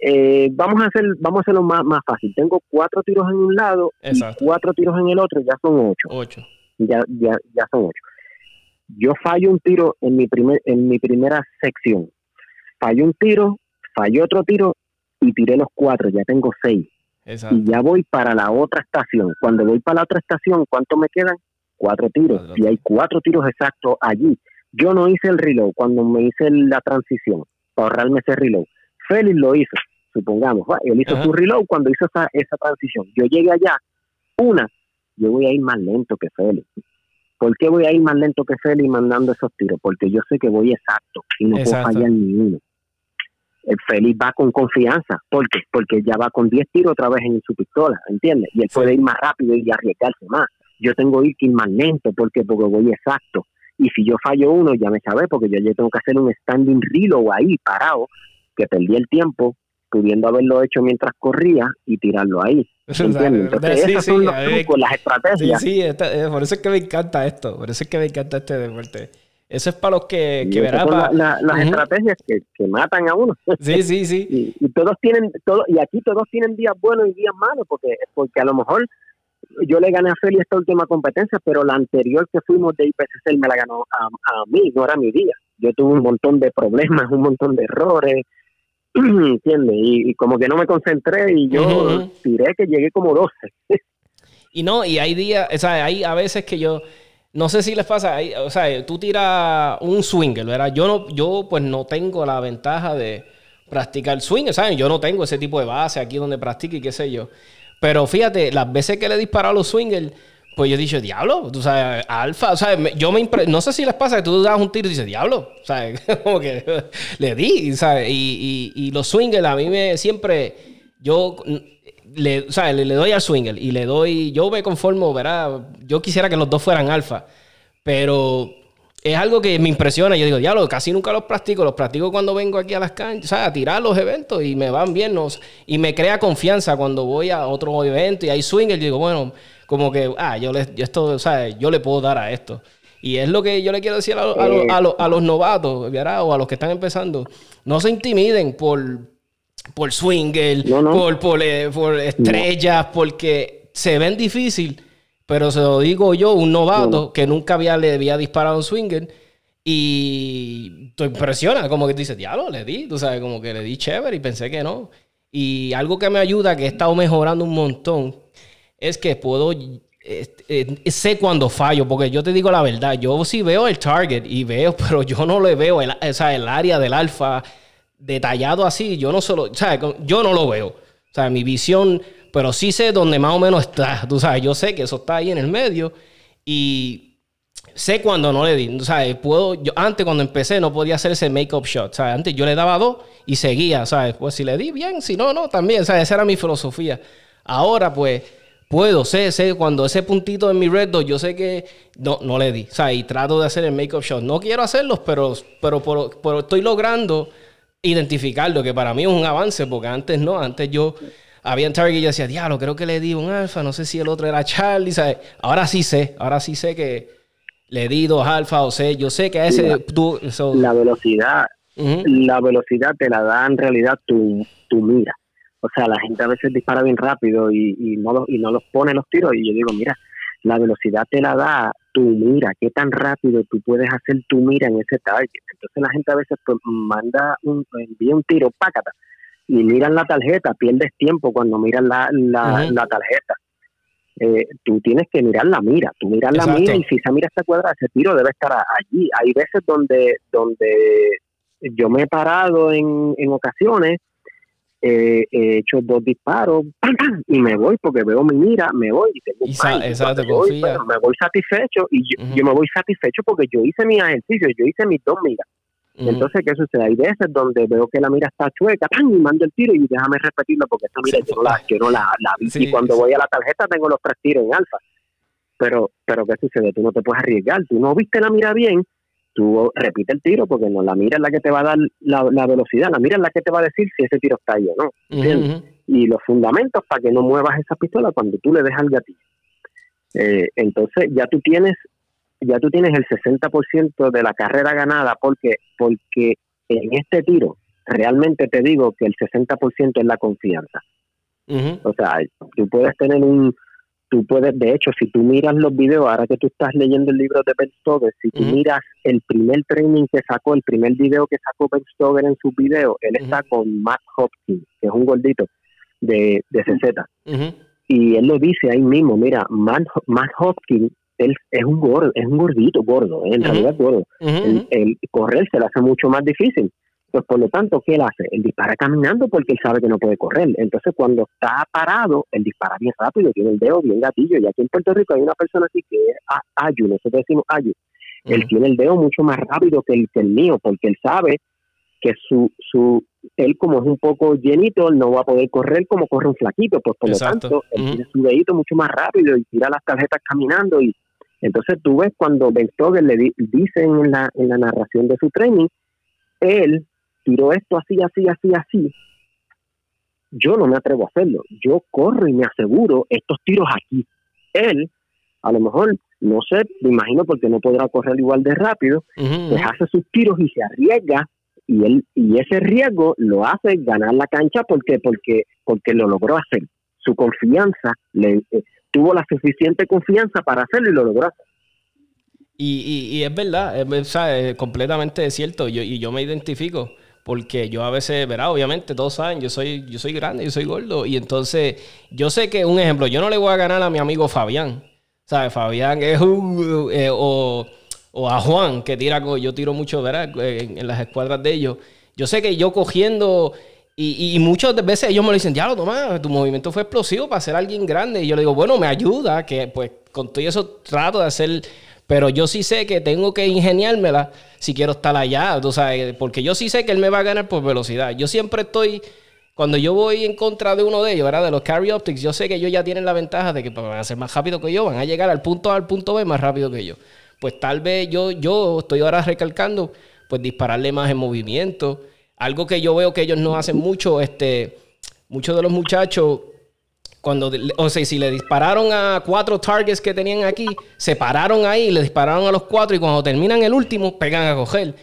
eh, vamos a hacer vamos a hacerlo más, más fácil. Tengo cuatro tiros en un lado Exacto. y cuatro tiros en el otro, ya son ocho Ocho. ya, ya, ya son ocho. Yo fallo un tiro en mi primer, en mi primera sección. Fallo un tiro, fallo otro tiro y tiré los cuatro, ya tengo seis. Exacto. Y ya voy para la otra estación. Cuando voy para la otra estación, ¿cuánto me quedan? Cuatro tiros. Y hay cuatro tiros exactos allí. Yo no hice el reload cuando me hice la transición para ahorrarme ese reload. Félix lo hizo, supongamos. ¿va? Él hizo Ajá. su reload cuando hizo esa, esa transición. Yo llegué allá, una, yo voy a ir más lento que Félix. ¿Por qué voy a ir más lento que Félix mandando esos tiros? Porque yo sé que voy exacto y no Exacto. puedo fallar ni uno. El Félix va con confianza. ¿Por qué? Porque ya va con 10 tiros otra vez en su pistola, ¿entiendes? Y él Sí. puede ir más rápido y arriesgarse más. Yo tengo que ir más lento porque porque voy exacto. Y si yo fallo uno, ya me sabe, porque yo ya tengo que hacer un standing reload ahí, parado, que perdí el tiempo, pudiendo haberlo hecho mientras corría y tirarlo ahí. ¿Entiendes? Entonces, Sí, esos sí, son los trucos, las Sí, estrategias. sí, esta- eh, por eso es que me encanta esto. Por eso es que me encanta este deporte. Eso es para los que, que esas verá. son pa- la- la- las estrategias que, que matan a uno. Sí, sí, sí. y, y todos tienen todo y aquí todos tienen días buenos y días malos porque porque a lo mejor yo le gané a Feli esta última competencia pero la anterior que fuimos de IPCC él me la ganó a, a mí no era mi día yo tuve un montón de problemas un montón de errores ¿entiendes? Y, y como que no me concentré y yo tiré que llegué como 12 Y no, y hay días, o sea, hay a veces que yo, no sé si les pasa, hay- o sea, tú tiras un swinger, ¿verdad? Yo no, yo pues no tengo la ventaja de practicar swinger, ¿saben? Yo no tengo ese tipo de base aquí donde practique y qué sé yo. Pero fíjate, las veces que le he disparado a los swingers, pues yo he dicho, diablo, tú sabes, alfa, o sea, yo me impre- no sé si les pasa que tú das un tiro y dices, diablo, o sea, como que le di, ¿sabes? Y, y, y los swingers a mí me siempre, yo le, le, le doy al swinger y le doy, yo me conformo, ¿verdad? Yo quisiera que los dos fueran alfa, pero es algo que me impresiona. Yo digo, diablo, casi nunca los practico. Los practico cuando vengo aquí a las canchas, o sea, a tirar los eventos y me van bien. ¿no? Y me crea confianza cuando voy a otro evento y hay swinger. Yo digo, bueno, como que, ah, yo le, yo esto, o sea, yo le puedo dar a esto. Y es lo que yo le quiero decir a, a, a, a, los, a los novatos, ¿verdad? O a los que están empezando. No se intimiden por, por swinger, No, no. Por, por, eh, por estrellas, porque se ven difícil. Pero se lo digo yo, un novato que nunca había, le había disparado un swinger. Y te impresiona, como que dices, diablo, le di, tú sabes, como que le di chévere y pensé que no. Y algo que me ayuda, que he estado mejorando un montón, es que puedo, este, eh, sé cuando fallo, porque yo te digo la verdad, yo sí veo el target y veo, pero yo no le veo, el, o sea, el área del alfa detallado así, yo no solo, o sea, yo no lo veo. O sea, mi visión, pero sí sé dónde más o menos está, tú sabes, yo sé que eso está ahí en el medio y sé cuando no le di. O sea, puedo, yo antes cuando empecé no podía hacer ese make-up shot. Antes yo le daba dos y seguía, ¿sabes? Pues si le di bien, si no, no, también. Sea, esa era mi filosofía. Ahora, pues, puedo, sé, sé, cuando ese puntito en mi red dot, yo sé que no, no le di. O sea, y trato de hacer el make-up shot. No quiero hacerlos, pero, pero, por- pero estoy logrando identificarlo, que para mí es un avance, porque antes no, antes yo había en Target y yo decía, diablo, creo que le di un alfa, no sé si el otro era Charlie, ¿sabes? Ahora sí sé, ahora sí sé que le di dos alfa o sé, yo sé que a ese... La, tú, so- la velocidad, la velocidad te la da en realidad tu, tu mira. O sea, la gente a veces dispara bien rápido y, y no los, y no los pone los tiros. Y yo digo, mira, la velocidad te la da tu mira. Qué tan rápido tú puedes hacer tu mira en ese target. Entonces la gente a veces pues, manda un, envía un tiro, pácata, y miran la tarjeta, pierdes tiempo cuando miran la, la, tarjeta. Eh, tú tienes que mirar la mira, tú miras la mira y si esa mira está cuadrada, ese tiro debe estar allí. Hay veces donde, donde yo me he parado en, en ocasiones, eh, he hecho dos disparos ¡pam, pam! y me voy porque veo mi mira, me voy y tengo un Y sa- bang. exacto, Cuando voy, me voy satisfecho y yo, yo me voy satisfecho porque yo hice mi ejercicio, yo hice mis dos miras. Entonces, ¿qué sucede? Hay veces donde veo que la mira está chueca ¡pam! y mando el tiro y déjame repetirlo porque esa mira Sí, yo no la, yo no la, la vi. Sí, y cuando sí. voy a la tarjeta tengo los tres tiros en alfa. Pero, pero ¿qué sucede? Tú no te puedes arriesgar. Tú no viste la mira bien, tú repite el tiro porque no la mira es la que te va a dar la, la velocidad, la mira es la que te va a decir si ese tiro está ahí o no. Y los fundamentos para que no muevas esa pistola cuando tú le dejas el gatillo. Eh, entonces ya tú tienes ya tú tienes el 60% de la carrera ganada porque porque en este tiro realmente te digo que el 60% es la confianza. O sea, tú puedes tener un tú puedes de hecho si tú miras los videos ahora que tú estás leyendo el libro de Ben Stoker, si tú miras el primer training que sacó, el primer video que sacó Ben Stoker en sus videos, él está con Matt Hopkins, que es un gordito de, de CZ y él lo dice ahí mismo, mira, Matt, Matt Hopkins, él es un gordo, es un gordito gordo, ¿eh? en realidad gordo. El, correr se le hace mucho más difícil. Pues por lo tanto, ¿qué él hace? Él dispara caminando porque él sabe que no puede correr. Entonces cuando está parado, él dispara bien rápido, tiene el dedo bien gatillo. Y aquí en Puerto Rico hay una persona así que es Ayu, nosotros decimos Ayu. Él tiene el dedo mucho más rápido que el, que el mío porque él sabe que su, su, él como es un poco llenito, él no va a poder correr como corre un flaquito, pues por Exacto. lo tanto, él tiene su dedito mucho más rápido y tira las tarjetas caminando y entonces tú ves cuando Ben Stoker le di- dice en la, en la narración de su training, él tiró esto así, así, así, así. Yo no me atrevo a hacerlo. Yo corro y me aseguro estos tiros aquí. Él, a lo mejor, no sé, me imagino porque no podrá correr igual de rápido, Ujú, pues hace sus tiros y se arriesga y él y ese riesgo lo hace ganar la cancha porque porque porque lo logró hacer su confianza le eh, tuvo la suficiente confianza para hacerlo y lo logró Y, y, y es verdad, es, completamente cierto. Yo, y yo me identifico. Porque yo a veces, verá, obviamente, todos saben, yo soy, yo soy grande, yo soy gordo. Y entonces, yo sé que, un ejemplo, yo no le voy a ganar a mi amigo Fabián. ¿Sabes? Fabián es un. eh, o, o a Juan, que tira, yo tiro mucho, ¿verdad? En, en las escuadras de ellos. Yo sé que yo cogiendo. Y, y muchas veces ellos me lo dicen, ya lo Tomás, tu movimiento fue explosivo para ser alguien grande. Y yo le digo, bueno, me ayuda, que pues con todo eso trato de hacer. Pero yo sí sé que tengo que ingeniármela si quiero estar allá, tú porque yo sí sé que él me va a ganar por velocidad. Yo siempre estoy, cuando yo voy en contra de uno de ellos, ¿verdad? De los carry optics, yo sé que ellos ya tienen la ventaja de que pues, van a ser más rápido que yo, van a llegar al punto A al punto B más rápido que yo. Pues tal vez yo, yo estoy ahora recalcando, pues dispararle más en movimiento. Algo que yo veo que ellos no hacen mucho, este, muchos de los muchachos cuando, o sea, si le dispararon a cuatro targets que tenían aquí, se pararon ahí, le dispararon a los cuatro y cuando terminan el último, pegan a coger.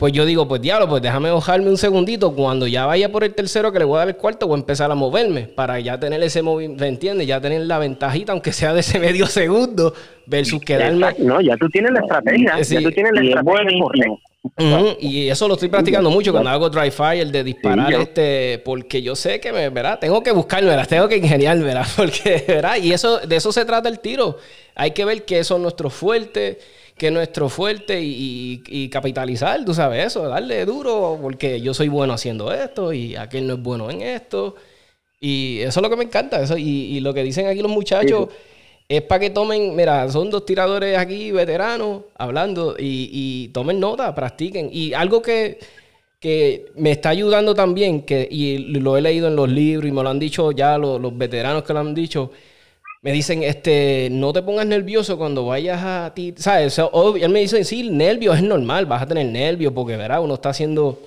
Pues yo digo, pues diablo, pues déjame bajarme un segundito. Cuando ya vaya por el tercero que le voy a dar el cuarto, voy a empezar a moverme para ya tener ese movimiento, ¿me entiendes? Ya tener la ventajita, aunque sea de ese medio segundo, versus quedarme. Exacto. no ya tú tienes la estrategia Sí. ya tú tienes la Y es estrategia Y eso lo estoy practicando mucho cuando hago dry fire, de disparar Sí, este, porque yo sé que me, ¿verdad? Tengo que buscármelas, tengo que ingeniármelas, porque, ¿verdad? Y eso, de eso se trata el tiro. Hay que ver qué son nuestros fuertes, qué es nuestro fuerte y, y- y capitalizar, tú sabes eso, darle duro, porque yo soy bueno haciendo esto y aquel no es bueno en esto. Y eso es lo que me encanta. Eso, y, y lo que dicen aquí los muchachos es para que tomen, mira, son dos tiradores aquí veteranos hablando y, y tomen nota, practiquen. Y algo que, que me está ayudando también, que, y lo he leído en los libros y me lo han dicho ya los, los veteranos que lo han dicho, me dicen, este, no te pongas nervioso cuando vayas a ti, ¿sabes? O él me dice, sí, nervios es normal, vas a tener nervios porque, uno está haciendo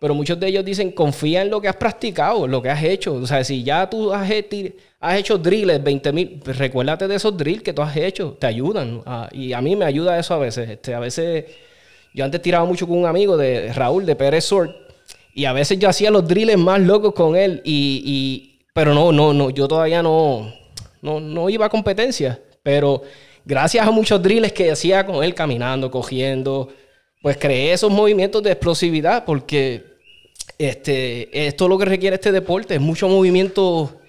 Pero muchos de ellos dicen, confía en lo que has practicado, lo que has hecho. O sea, si ya tú has, hecho drills 20 mil, pues recuérdate de esos drills que tú has hecho, te ayudan. Y a mí me ayuda eso a veces. Este, a veces, yo antes tiraba mucho con un amigo de Raúl, de Pérez Sort, y a veces yo hacía los drills más locos con él, y, pero no, no, no, yo todavía no, no, no iba a competencia. Pero gracias a muchos drills que hacía con él caminando, cogiendo, pues creé esos movimientos de explosividad porque este, esto es lo que requiere este deporte, es mucho movimiento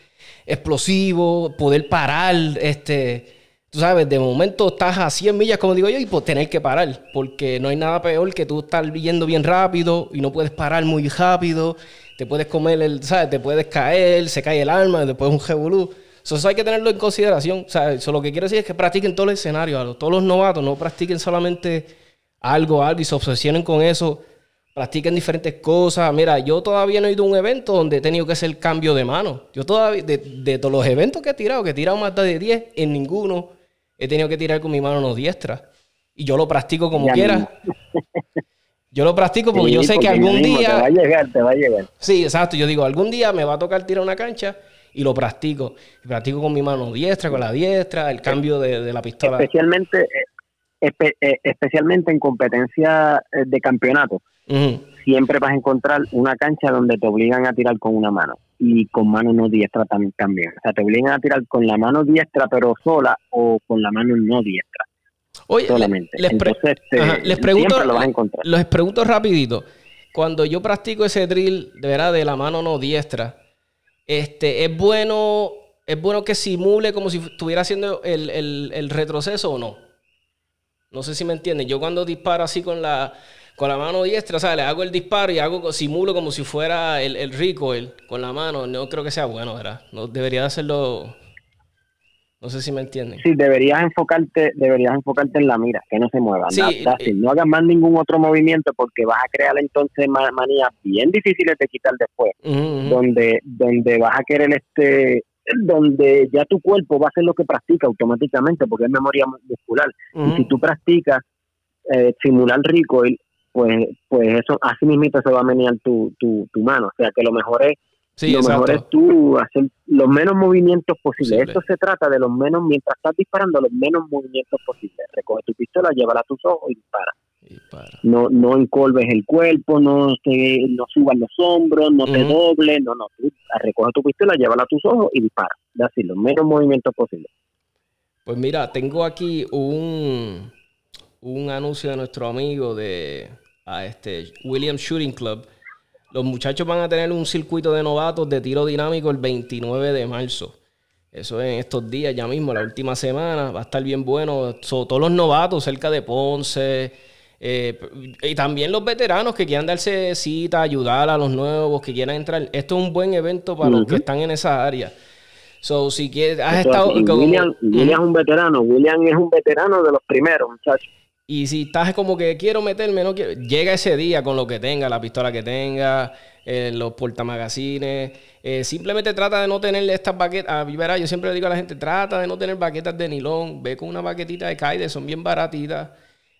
explosivo, poder parar, este, tú sabes, de momento estás a 100 millas, como digo yo, y pues tener que parar, porque no hay nada peor que tú estar yendo bien rápido y no puedes parar muy rápido, te puedes comer el, ¿sabes? Te puedes caer, se cae el arma, después un revolú. Eso hay que tenerlo en consideración. O sea, eso lo que quiero decir es que practiquen todo el escenario. Todos los novatos no practiquen solamente algo, algo y se obsesionen con eso. Practiquen diferentes cosas. Mira, yo todavía no he ido a un evento donde he tenido que hacer cambio de mano. Yo todavía, de, todos los eventos que he tirado, que he tirado más de 10, en ninguno he tenido que tirar con mi mano no diestra. Y yo lo practico como quiera. Yo lo practico porque yo sé que algún día. Te va a llegar, te va a llegar. Sí, exacto. Yo digo, algún día me va a tocar tirar una cancha y lo practico. Y practico con mi mano diestra, con la diestra, el cambio de, la pistola. Especialmente, eh, especialmente en competencia eh, de campeonato. Siempre vas a encontrar una cancha donde te obligan a tirar con una mano y con mano no diestra también. O sea, te obligan a tirar con la mano diestra pero sola o con la mano no diestra. Oye, solamente. Les, este, les pregunto, lo vas a encontrar. Les pregunto rapidito. Cuando yo practico ese drill de verdad de la mano no diestra, este, ¿es bueno, es bueno que simule como si estuviera haciendo el, retroceso o no? No sé si me entienden. Yo cuando disparo así con la, con la mano diestra, o le hago el disparo y hago simulo como si fuera el, el recoil con la mano. No creo que sea bueno, ¿verdad? No debería hacerlo no sé si me entienden. Sí, deberías enfocarte, deberías enfocarte en la mira, que no se mueva. no hagas más ningún otro movimiento porque vas a crear entonces manías bien difíciles de quitar después, donde donde vas a querer este donde ya tu cuerpo va a hacer lo que practica automáticamente porque es memoria muscular. Y si tú practicas eh, simular recoil, pues pues eso así mismo se va a menear tu, tu, tu mano. O sea que lo mejor es lo mejor es tú hacer los menos movimientos posibles. Esto se trata de los menos, mientras estás disparando, los menos movimientos posibles. Recoge tu pistola, llévala a tus ojos y dispara. No, no encolves el cuerpo, no te, no subas los hombros, no te dobles, no, no. Tú recoge tu pistola, llévala a tus ojos y dispara. Así, los menos movimientos posibles. Pues mira, tengo aquí un, un anuncio de nuestro amigo de a este William Shooting Club los muchachos van a tener un circuito de novatos de tiro dinámico el 29 de marzo. Eso en estos días, ya mismo, la última semana. Va a estar bien bueno. todos los novatos cerca de Ponce. Eh, y también los veteranos que quieran darse cita, ayudar a los nuevos que quieran entrar. Esto es un buen evento para los que están en esa área. So, si quieres, has estado. William, William es un veterano. William es un veterano de los primeros, muchachos. Y si estás como que quiero meterme, no quiero, llega ese día con lo que tenga, la pistola que tenga, eh, los portamagazines. Eh, simplemente trata de no tener estas baquetas. Verá, yo siempre le digo a la gente, trata de no tener baquetas de nilón. Ve con una baquetita de Kaide, son bien baratitas.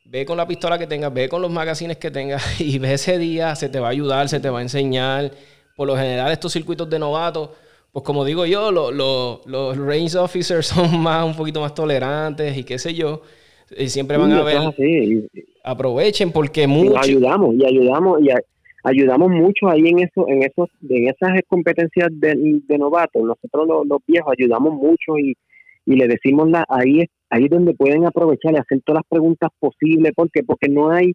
Ve con la pistola que tengas, ve con los magazines que tengas y ve ese día, se te va a ayudar, se te va a enseñar. Por lo general, estos circuitos de novatos, pues como digo yo, los range officers son más, un poquito más tolerantes y qué sé yo. Y siempre van a ver. Aprovechen porque mucho. ayudamos y ayudamos y ayudamos mucho ahí en eso, en esos, en esas competencias de, de novatos. Nosotros los, viejos ayudamos mucho y, y le decimos la, ahí es ahí es donde pueden aprovechar y hacer todas las preguntas posibles porque porque no hay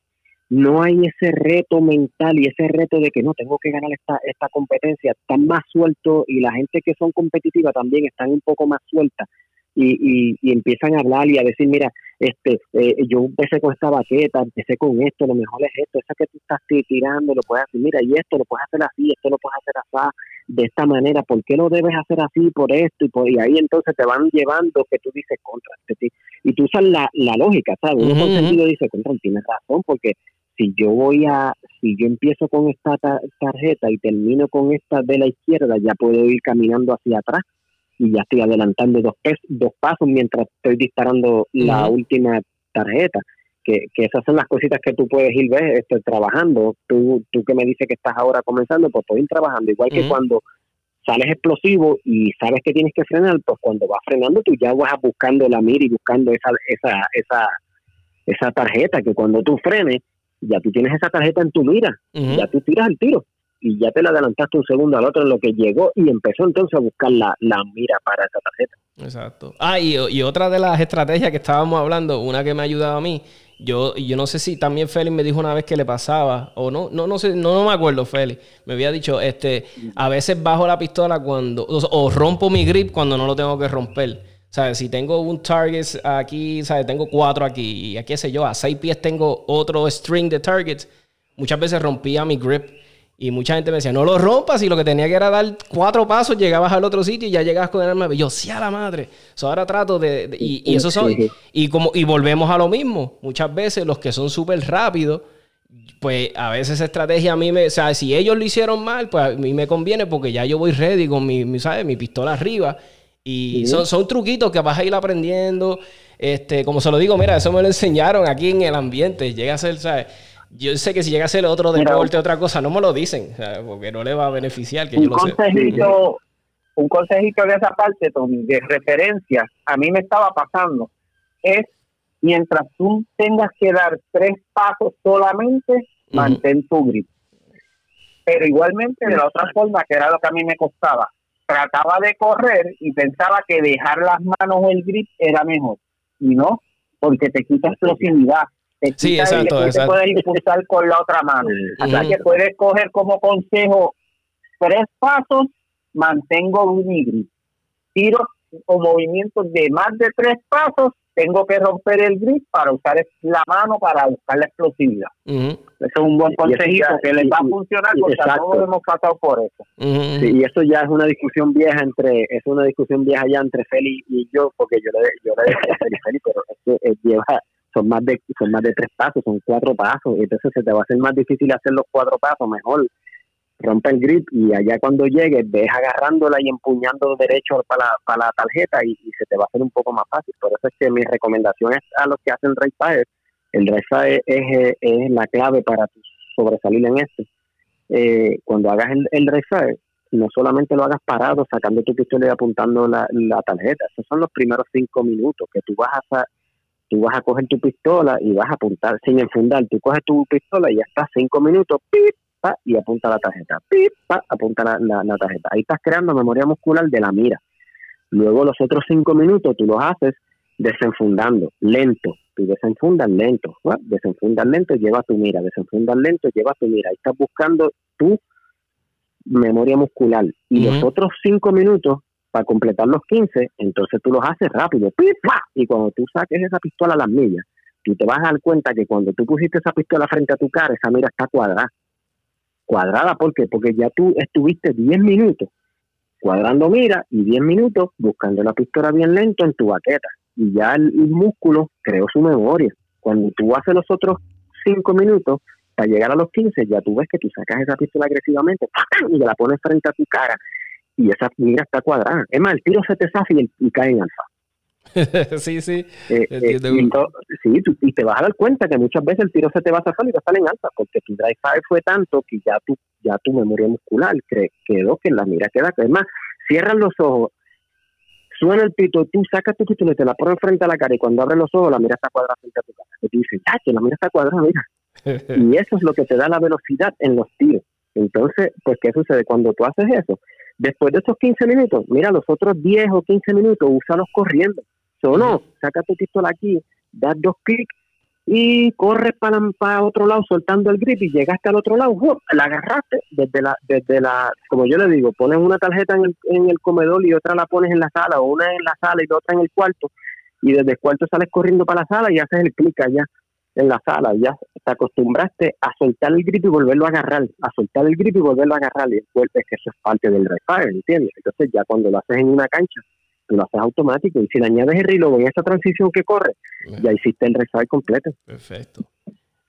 no hay ese reto mental y ese reto de que no tengo que ganar esta esta competencia están más sueltos y la gente que son competitivas también están un poco más sueltas y, y, empiezan a hablar y a decir, mira, este, eh, yo empecé con esta baqueta, empecé con esto, lo mejor es esto, esa que tú estás tirando, lo puedes hacer, mira, y esto lo puedes hacer así, esto lo puedes hacer así, de esta manera, ¿por qué lo debes hacer así por esto? Y, por, y ahí entonces te van llevando que tú dices contra, este y tú usas la, la lógica, ¿sabes? Uno con sentido dice, contra, tienes razón, porque si yo voy a, si yo empiezo con esta tarjeta y termino con esta de la izquierda, ya puedo ir caminando hacia atrás y ya estoy adelantando dos, dos pasos mientras estoy disparando la última tarjeta. que, que esas son las cositas que tú puedes ir ver este, trabajando. Tú, tú que me dices que estás ahora comenzando, pues puedes ir trabajando. Igual que cuando sales explosivo y sabes que tienes que frenar, pues cuando vas frenando tú ya vas buscando la mira y buscando esa, esa, esa, esa tarjeta, que cuando tú frenes, ya tú tienes esa tarjeta en tu mira, ya tú tiras el tiro y ya te la adelantaste un segundo al otro en lo que llegó y empezó entonces a buscar la, mira para esa tarjeta. Exacto. Ah, y, y, otra de las estrategias que estábamos hablando, una que me ha ayudado a mí, yo, yo no sé si también Félix me dijo una vez que le pasaba, o no, no, no sé, no, no me acuerdo, Félix. Me había dicho, este, a veces bajo la pistola cuando, o, rompo mi grip cuando no lo tengo que romper. ¿Sabes? Si tengo un target aquí, ¿sabes? Tengo cuatro aquí, y aquí sé yo, a seis pies tengo otro string de targets, muchas veces rompía mi grip y mucha gente me decía, no lo rompas. Y lo que tenía que era dar cuatro pasos, llegabas al otro sitio y ya llegabas con el arma. Y yo, sí, a la madre. ahora trato de. y, eso son. Y, como, y volvemos a lo mismo. Muchas veces los que son súper rápidos, pues a veces esa estrategia a mí me. O sea, si ellos lo hicieron mal, pues a mí me conviene porque ya yo voy ready con mi, mi ¿sabes? Mi pistola arriba. Y son, son truquitos que vas a ir aprendiendo. Este, como se lo digo, mira, eso me lo enseñaron aquí en el ambiente. Llega a ser, ¿sabes? Yo sé que si llega a ser otro deporte, otra cosa, no me lo dicen, porque no le va a beneficiar que un yo lo consejito, Un consejito de esa parte, Tommy, de referencia, a mí me estaba pasando, es mientras tú tengas que dar tres pasos solamente, mantén tu grip. Pero igualmente, de la otra forma, que era lo que a mí me costaba, trataba de correr y pensaba que dejar las manos en el grip era mejor. Y no, porque te quita sí, exacto, te puedes impulsar con la otra mano. Así que puedes coger como consejo tres pasos, mantengo un grip. Tiro o movimientos de más de tres pasos, tengo que romper el grip para usar la mano para buscar la explosividad. Eso es un buen consejito que les va a funcionar porque todos hemos pasado por eso. y eso ya es una discusión vieja entre, es una discusión vieja ya entre Feli y yo, porque yo le, yo le decía a Feli, pero es que eh, lleva son más de son más de tres pasos, son cuatro pasos, entonces se te va a hacer más difícil hacer los cuatro pasos, mejor rompe el grip y allá cuando llegues ves agarrándola y empuñando derecho para la, para la tarjeta y, se te va a hacer un poco más fácil. Por eso es que mi recomendación es a los que hacen race fire, el race fire es, es, la clave para sobresalir en esto. Eh, cuando hagas el, el race fire, no solamente lo hagas parado, sacando tu pistola y apuntando la, la tarjeta, esos son los primeros cinco minutos que tú vas a tú vas a coger tu pistola y vas a apuntar sin enfundar. Tú coges tu pistola y ya estás cinco minutos, pip, y apunta la tarjeta, pip, apunta la, la, tarjeta. Ahí estás creando memoria muscular de la mira. Luego los otros cinco minutos tú los haces desenfundando, lento. Tú desenfundas lento, desenfundas lento, lleva tu mira, desenfundas lento, lleva tu mira. Ahí estás buscando tu memoria muscular. Y los otros cinco minutos para completar los 15, entonces tú los haces rápido, y cuando tú saques esa pistola a las millas, tú te vas a dar cuenta que cuando tú pusiste esa pistola frente a tu cara, esa mira está cuadrada. Cuadrada, ¿por qué? Porque ya tú estuviste 10 minutos cuadrando mira y 10 minutos buscando la pistola bien lento en tu baqueta. Y ya el, músculo creó su memoria. Cuando tú haces los otros 5 minutos, para llegar a los 15, ya tú ves que tú sacas esa pistola agresivamente y la pones frente a tu cara y esa mira está cuadrada. Es más, el tiro se te zafa y, cae en alfa. sí, sí. Eh, eh, sí, y te vas a dar cuenta que muchas veces el tiro se te va a zafar y va a en alfa, porque tu drive fire fue tanto que ya tu, ya tu memoria muscular quedó que la mira queda. Es más, cierran los ojos, suena el pito, tú sacas tu pistola y te la pones frente a la cara y cuando abres los ojos la mira está cuadrada frente a tu cara. Y tú dices, ah, que la mira está cuadrada, mira. y eso es lo que te da la velocidad en los tiros. Entonces, pues, ¿qué sucede? Cuando tú haces eso, Después de esos 15 minutos, mira, los otros 10 o 15 minutos, úsalos corriendo. So, no, saca tu pistola aquí, das dos clics y corres para, para otro lado soltando el grip y llegaste al otro lado, la agarraste desde la, desde la, como yo le digo, pones una tarjeta en el, en el comedor y otra la pones en la sala, o una en la sala y otra en el cuarto, y desde el cuarto sales corriendo para la sala y haces el clic allá en la sala, ya te acostumbraste a soltar el grip y volverlo a agarrar, a soltar el grip y volverlo a agarrar, y después es que eso es parte del refire, ¿entiendes? Entonces ya cuando lo haces en una cancha, tú lo haces automático, y si le añades el reload en esa transición que corre, ya hiciste el refire completo. Perfecto.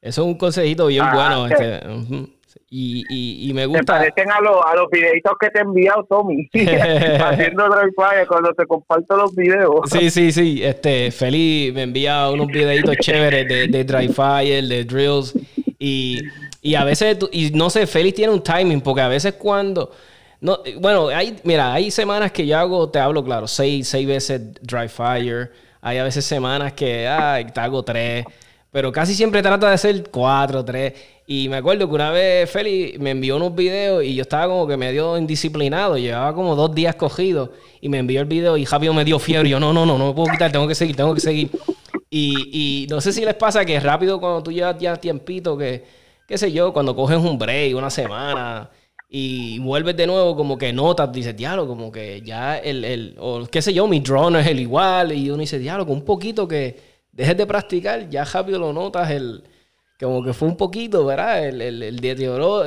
Eso es un consejito bien ah, bueno. Y, y, y me gusta. parecen a los, a los videitos que te he enviado, Tommy. Haciendo Dry Fire cuando te comparto los videos. Sí, sí, sí. Este, Feli me envía unos videitos chéveres de, de dry fire, de drills. Y, y a veces, y no sé, Feli tiene un timing, porque a veces cuando. No, bueno, hay, mira, hay semanas que yo hago, te hablo claro, seis, seis veces dry fire. Hay a veces semanas que ay, te hago tres. Pero casi siempre trata de hacer cuatro, tres. Y me acuerdo que una vez Feli me envió unos videos y yo estaba como que medio indisciplinado. Llevaba como dos días cogido y me envió el video y rápido me dio fiebre. Y yo, no, no, no, no me puedo quitar, tengo que seguir, tengo que seguir. Y, y no sé si les pasa que rápido cuando tú llevas ya tiempito, que, qué sé yo, cuando coges un break, una semana y vuelves de nuevo, como que notas, dices, diablo, como que ya el, el o qué sé yo, mi draw no es el igual. Y uno dice, diablo, con un poquito que dejes de practicar, ya rápido lo notas, el, como que fue un poquito, ¿verdad? El, el, el deterioro.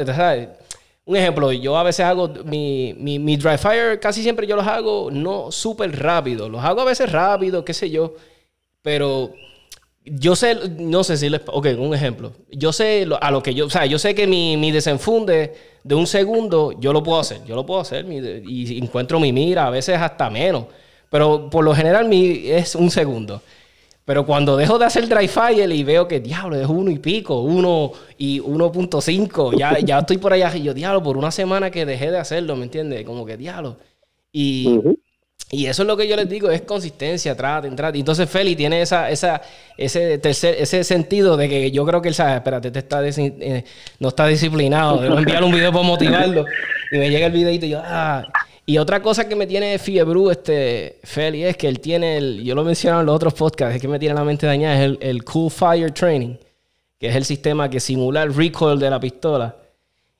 Un ejemplo, yo a veces hago mi, mi, mi dry fire, casi siempre yo los hago no súper rápido, los hago a veces rápido, qué sé yo, pero yo sé, no sé si les... Ok, un ejemplo. Yo sé lo- a lo que yo... O sea, yo sé que mi, mi desenfunde de un segundo, yo lo puedo hacer. Yo lo puedo hacer y encuentro mi mira, a veces hasta menos. Pero por lo general mi, es un segundo. Pero cuando dejo de hacer dry fire y veo que, diablo, es uno y pico, uno y 1.5, ya, ya estoy por allá y yo, diablo, por una semana que dejé de hacerlo, ¿me entiendes? Como que, diablo. Y... Ujú. Y eso es lo que yo les digo, es consistencia, traten, traten. Entonces Feli tiene esa, esa, ese tercer, ese sentido de que yo creo que él sabe, espérate, te está desi- eh, no está disciplinado, debo enviarle un video para motivarlo. Y me llega el videito y yo, ah. Y otra cosa que me tiene fiebre, este, Feli, es que él tiene, el, yo lo mencionaba en los otros podcasts, es que me tiene la mente dañada, es el, Cool Fire Training, que es el sistema que simula el recoil de la pistola.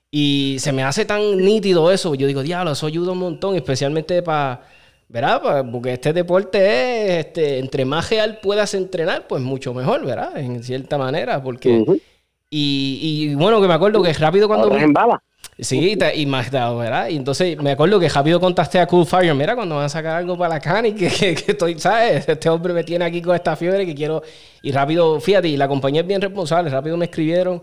Y se me hace tan nítido eso. Yo digo, diablo, eso ayuda un montón, especialmente para, ¿verdad? Pa- porque este deporte es, este, entre más real puedas entrenar, pues mucho mejor, ¿verdad? En cierta manera, porque... y, y bueno, que me acuerdo que rápido cuando... Ahora en bala. Sí, te- y más dado, ¿verdad? Y entonces me acuerdo que rápido contacté a Cool Fire. Mira, cuando van a sacar algo para la cani, que, que, que estoy, ¿sabes? Este hombre me tiene aquí con esta fiebre que quiero. Y rápido, fíjate, y la compañía es bien responsable. Rápido me escribieron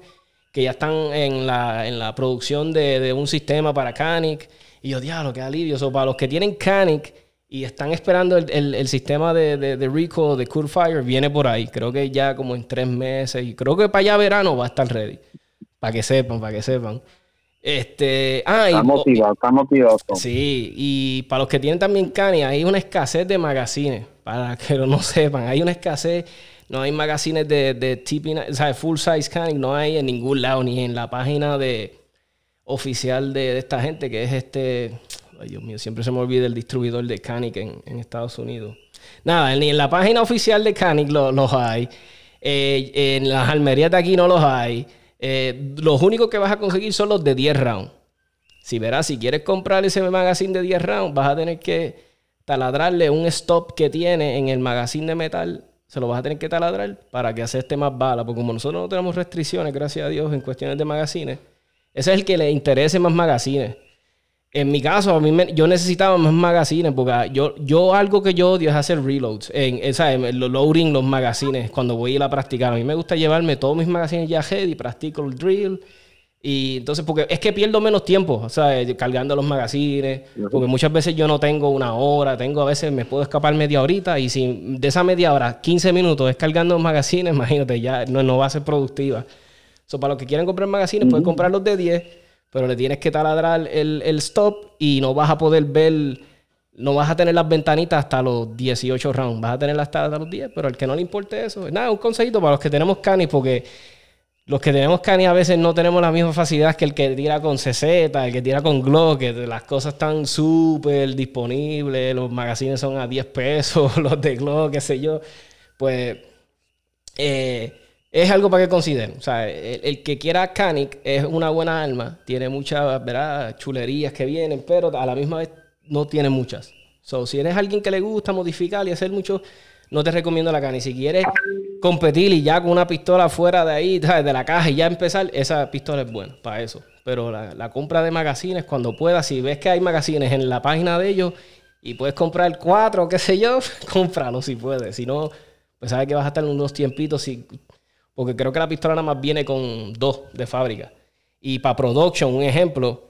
que ya están en la, en la producción de, de un sistema para Canic. Y yo, diablo, qué alivio. So, para los que tienen Canic y están esperando el, el- el sistema de, de, de Rico, de Cool Fire, viene por ahí. Creo que ya como en tres meses. Y creo que para allá verano va a estar ready. Para que sepan, para que sepan. Este, ah, y- Está motivado, está motivado. Sí, y para los que tienen también Cani, hay una escasez de magazines. Para que no sepan, hay una escasez. No hay magazines de, de TP, o sea, full size Cani, no hay en ningún lado, ni en la página de oficial de, de esta gente, que es este. Ay, Dios mío, siempre se me olvida el distribuidor de Canic en, Estados Unidos. Nada, ni en la página oficial de Canic lo- los hay. Eh, en las almerías de aquí no los hay. Eh, los únicos que vas a conseguir son los de 10 rounds. Si verás, si quieres comprar ese magazine de 10 rounds, vas a tener que taladrarle un stop que tiene en el magazine de metal. Se lo vas a tener que taladrar para que acepte más balas. Porque como nosotros no tenemos restricciones, gracias a Dios, en cuestiones de magazines, ese es el que le interese más magazines. En mi caso, a mí me- yo necesitaba más magazines porque yo, yo algo que yo odio es hacer reloads. En, en, ¿sabes? En lo- loading los magazines cuando voy a ir a practicar. A mí me gusta llevarme todos mis magazines ya ready, practico el drill. Y entonces, porque es que pierdo menos tiempo, o sea, cargando los magazines, porque muchas veces yo no tengo una hora, tengo a veces me puedo escapar media horita y si de esa media hora, 15 minutos es cargando los magazines, imagínate, ya no, no va a ser productiva. So, para los que quieran comprar magazines, pueden comprar los de 10, pero le tienes que taladrar el, el stop y no vas a poder ver, no vas a tener las ventanitas hasta los 18 rounds, vas a tenerlas hasta, los 10, pero al que no le importe eso, nada, un consejito para los que tenemos canis, porque los que tenemos canis a veces no tenemos la misma facilidad que el que tira con CZ, el que tira con Glock, que las cosas están súper disponibles, los magazines son a 10 pesos, los de Glock, qué sé yo. Pues eh, es algo para que consideren. O sea, el, que quiera Canic es una buena arma, tiene muchas ¿verdad? chulerías que vienen, pero a la misma vez no tiene muchas. So, si eres alguien que le gusta modificar y hacer mucho, no te recomiendo la Canic. Si quieres competir y ya con una pistola fuera de ahí, de la caja y ya empezar, esa pistola es buena para eso. Pero la, la compra de magazines, cuando puedas, si ves que hay magazines en la página de ellos y puedes comprar cuatro, qué sé yo, cómpralo si puedes. Si no, pues sabes que vas a estar unos tiempitos, si, porque creo que la pistola nada más viene con dos de fábrica. Y para production, un ejemplo,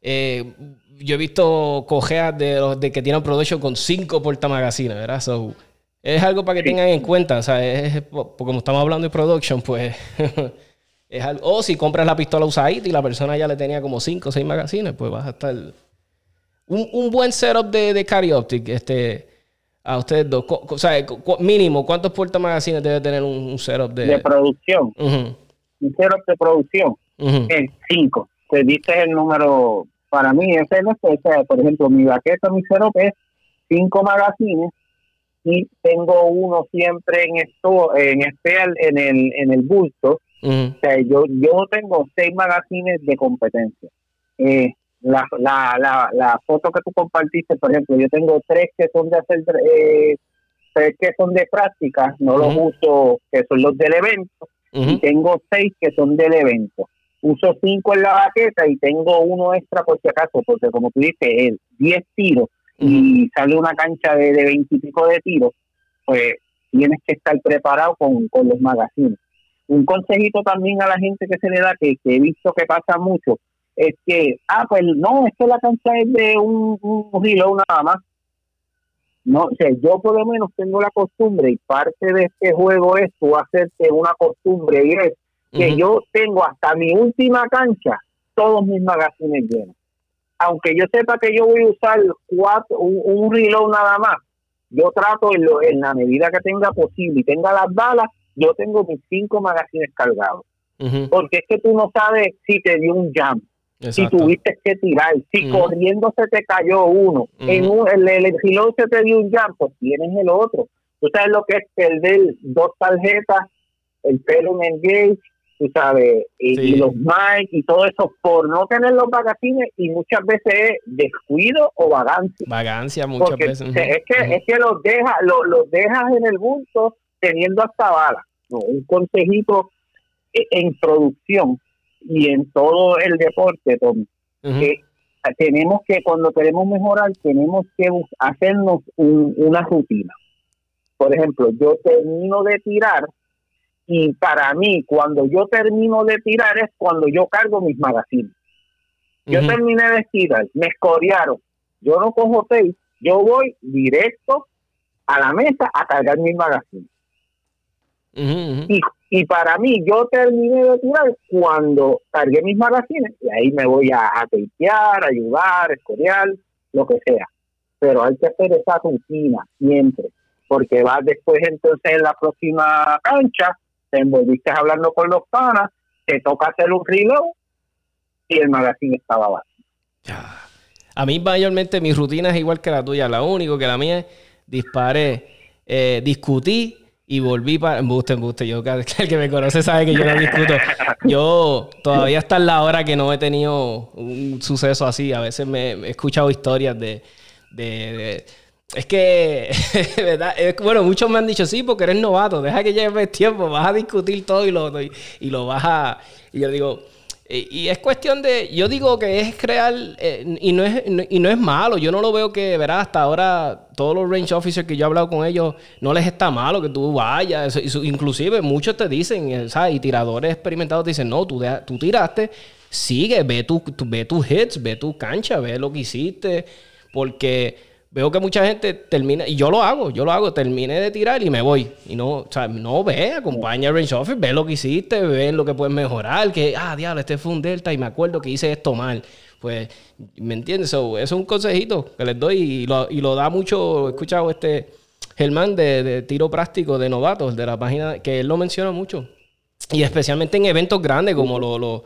eh, yo he visto cojeas de los de que tienen production con cinco portamagazines, ¿verdad? So, es algo para que tengan en cuenta. O sea, es, como estamos hablando de production, pues es algo. O si compras la pistola usadita y la persona ya le tenía como cinco o seis magazines, pues vas a estar. Un, un buen setup de, de Carry Optic, este a ustedes dos? O sea, mínimo, ¿cuántos magazines debe tener un, setup de... De producción. Un setup de producción. En cinco. Te dice el número, para mí, ese es o sea, por ejemplo, mi baqueta, mi setup es cinco magazines y tengo uno siempre en esto, en especial en el, en el bulto. O sea, yo, yo tengo seis magazines de competencia. Eh, la, la, la, la, foto que tú compartiste, por ejemplo, yo tengo tres que son de hacer, eh, tres que son de práctica, no los uso, que son los del evento, y tengo seis que son del evento. Uso cinco en la baqueta y tengo uno extra por si acaso, porque como tú dices, el 10 tiros y sale una cancha de veintipico de, de tiros, pues tienes que estar preparado con, con los magazines. Un consejito también a la gente que se le da, que, que he visto que pasa mucho, es que, ah, pues no, es que la cancha es de un, un nada más. No, o sea, yo por lo menos tengo la costumbre y parte de este juego es tú hacerte una costumbre y es que yo tengo hasta mi última cancha todos mis magazines llenos. Aunque yo sepa que yo voy a usar cuatro, un, un reload nada más, yo trato en, lo, en la medida que tenga posible y tenga las balas, yo tengo mis cinco magazines cargados. Porque es que tú no sabes si te dio un jump, si tuviste que tirar, si corriendo se te cayó uno, en un, el, el, se te dio un jump, pues tienes el otro. Tú sabes lo que es perder dos tarjetas, el pelo en engage, tú sabes, y, los mic y todo eso por no tener los magazines y muchas veces es descuido o vagancia. Vagancia muchas veces. Es que, es que los, deja, los, los dejas en el bulto teniendo hasta balas. un consejito e, en producción y en todo el deporte, que tenemos que, cuando queremos mejorar, tenemos que hacernos una rutina. Por ejemplo, yo termino de tirar y para mí, cuando yo termino de tirar es cuando yo cargo mis magazines. Yo terminé de tirar, me escoriaron. Yo no cojo tape, yo voy directo a la mesa a cargar mis magazines. y, y para mí, yo terminé de tirar cuando cargué mis magazines y ahí me voy a, a ayudar, escoriar, lo que sea. Pero hay que hacer esa rutina siempre, porque vas después entonces en la próxima cancha, te envolviste hablando con los panas, te toca hacer un reload y el magazine estaba vacío. A mí mayormente mi rutina es igual que la tuya, la único que la mía es disparé, eh, discutí y volví para. Embuste, embuste. Yo, el que me conoce sabe que yo no discuto. Yo todavía está en la hora que no he tenido un suceso así. A veces me, he escuchado historias de. de, es que, ¿verdad? bueno, muchos me han dicho, sí, porque eres novato, deja que lleve tiempo, vas a discutir todo y lo, y lo vas a... Y yo digo, y, es cuestión de, yo digo que es crear, eh, y, no es, y no es malo, yo no lo veo que, verás, hasta ahora todos los range officers que yo he hablado con ellos, no les está malo que tú vayas, inclusive muchos te dicen, eh, ¿sabes? Y tiradores experimentados te dicen, no, tú, tú tiraste, sigue, ve, tu, ve tus hits, ve tu cancha, ve lo que hiciste, porque veo que mucha gente termina, y yo lo hago, yo lo hago, terminé de tirar y me voy. Y no, o sea, no ve, acompaña a Range Office, ve lo que hiciste, ve lo que puedes mejorar, que, ah, diablo, este fue un Delta y me acuerdo que hice esto mal. Pues, ¿me entiendes? eso es un consejito que les doy y lo, y lo da mucho, he escuchado este Germán de, tiro práctico de novatos, de la página, que él lo menciona mucho. Y especialmente en eventos grandes como los... Lo,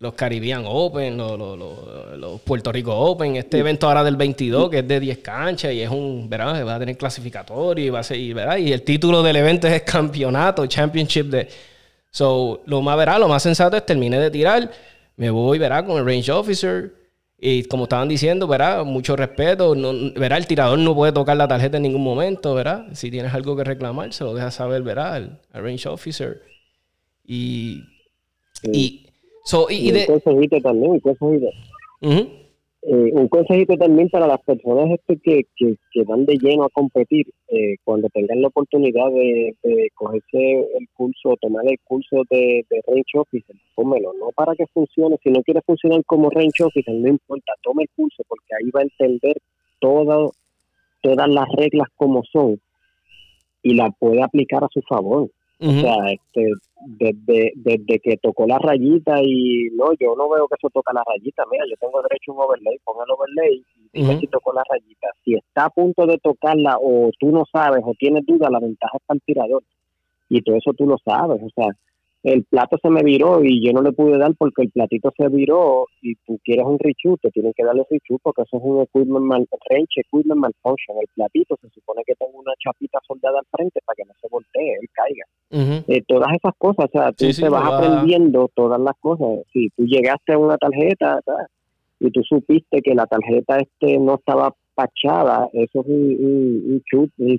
los Caribbean Open, los, Puerto Rico Open, este evento ahora del 22 que es de 10 canchas y es un, ¿verdad? Va a tener clasificatorio y va a ser, ¿verdad? Y el título del evento es campeonato, championship de... So, lo más, ¿verdad? Lo más sensato es terminé de tirar, me voy, ¿verdad? Con el range officer y como estaban diciendo, ¿verdad? Mucho respeto, no, ¿verdad? El tirador no puede tocar la tarjeta en ningún momento, ¿verdad? Si tienes algo que reclamar, se lo deja saber, ¿verdad? Al, range officer. Y... y So, y, y de... también, Eh, un consejito también para las personas este que, que, que van de lleno a competir, eh, cuando tengan la oportunidad de, de cogerse el curso, tomar el curso de, de Range Officer, tómelo, no para que funcione, si no quiere funcionar como Range Officer, no importa, tome el curso porque ahí va a entender todo, todas las reglas como son y la puede aplicar a su favor. O sea, este, desde, desde que tocó la rayita y no, yo no veo que eso toca la rayita. Mira, yo tengo derecho a un overlay, pon el overlay y dime si tocó la rayita. Si está a punto de tocarla o tú no sabes o tienes duda, la ventaja está el tirador. Y todo eso tú lo sabes. O sea, el plato se me viró y yo no le pude dar porque el platito se viró y tú quieres un richut, te tienen que darle richut porque eso es un equipment mal, range equipment malfunction. El platito se supone que tenga una chapita soldada al frente para que no se voltee, él caiga. Eh, todas esas cosas, o sea, tú te vas aprendiendo todas las cosas. Si tú llegaste a una tarjeta y tú supiste que la tarjeta este no estaba pachada, eso es un, un, un, un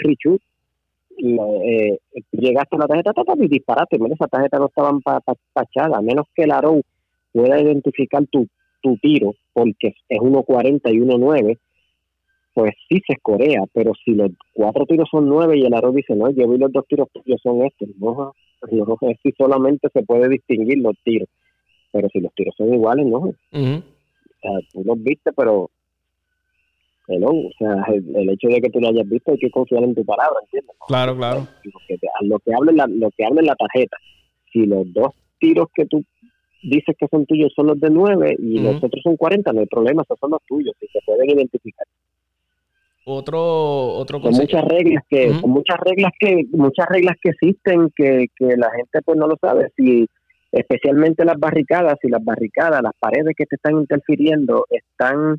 eh, llegaste a la tarjeta y disparaste, menos esa tarjeta no estaba pachada, a menos que el Arrow pueda identificar tu, tu tiro, porque es 1.40 y 1.9, pues sí se escorea, pero si los cuatro tiros son 9 y el Arrow dice, no, yo vi los dos tiros que son estos, no, no es si solamente se puede distinguir los tiros, pero si los tiros son iguales, no. o sea, tú los viste, pero o sea, el, hecho de que tú lo hayas visto hay que confiar en tu palabra, ¿entiendes? Claro, claro. lo que hable la, lo que hable la tarjeta. Si los dos tiros que tú dices que son tuyos son los de 9 y los otros son 40, no hay problema, esos son los tuyos y se pueden identificar. Otro, otro con muchas reglas que, muchas reglas que, muchas reglas que existen que, que la gente pues no lo sabe. Si especialmente las barricadas, si las barricadas, las paredes que te están interfiriendo están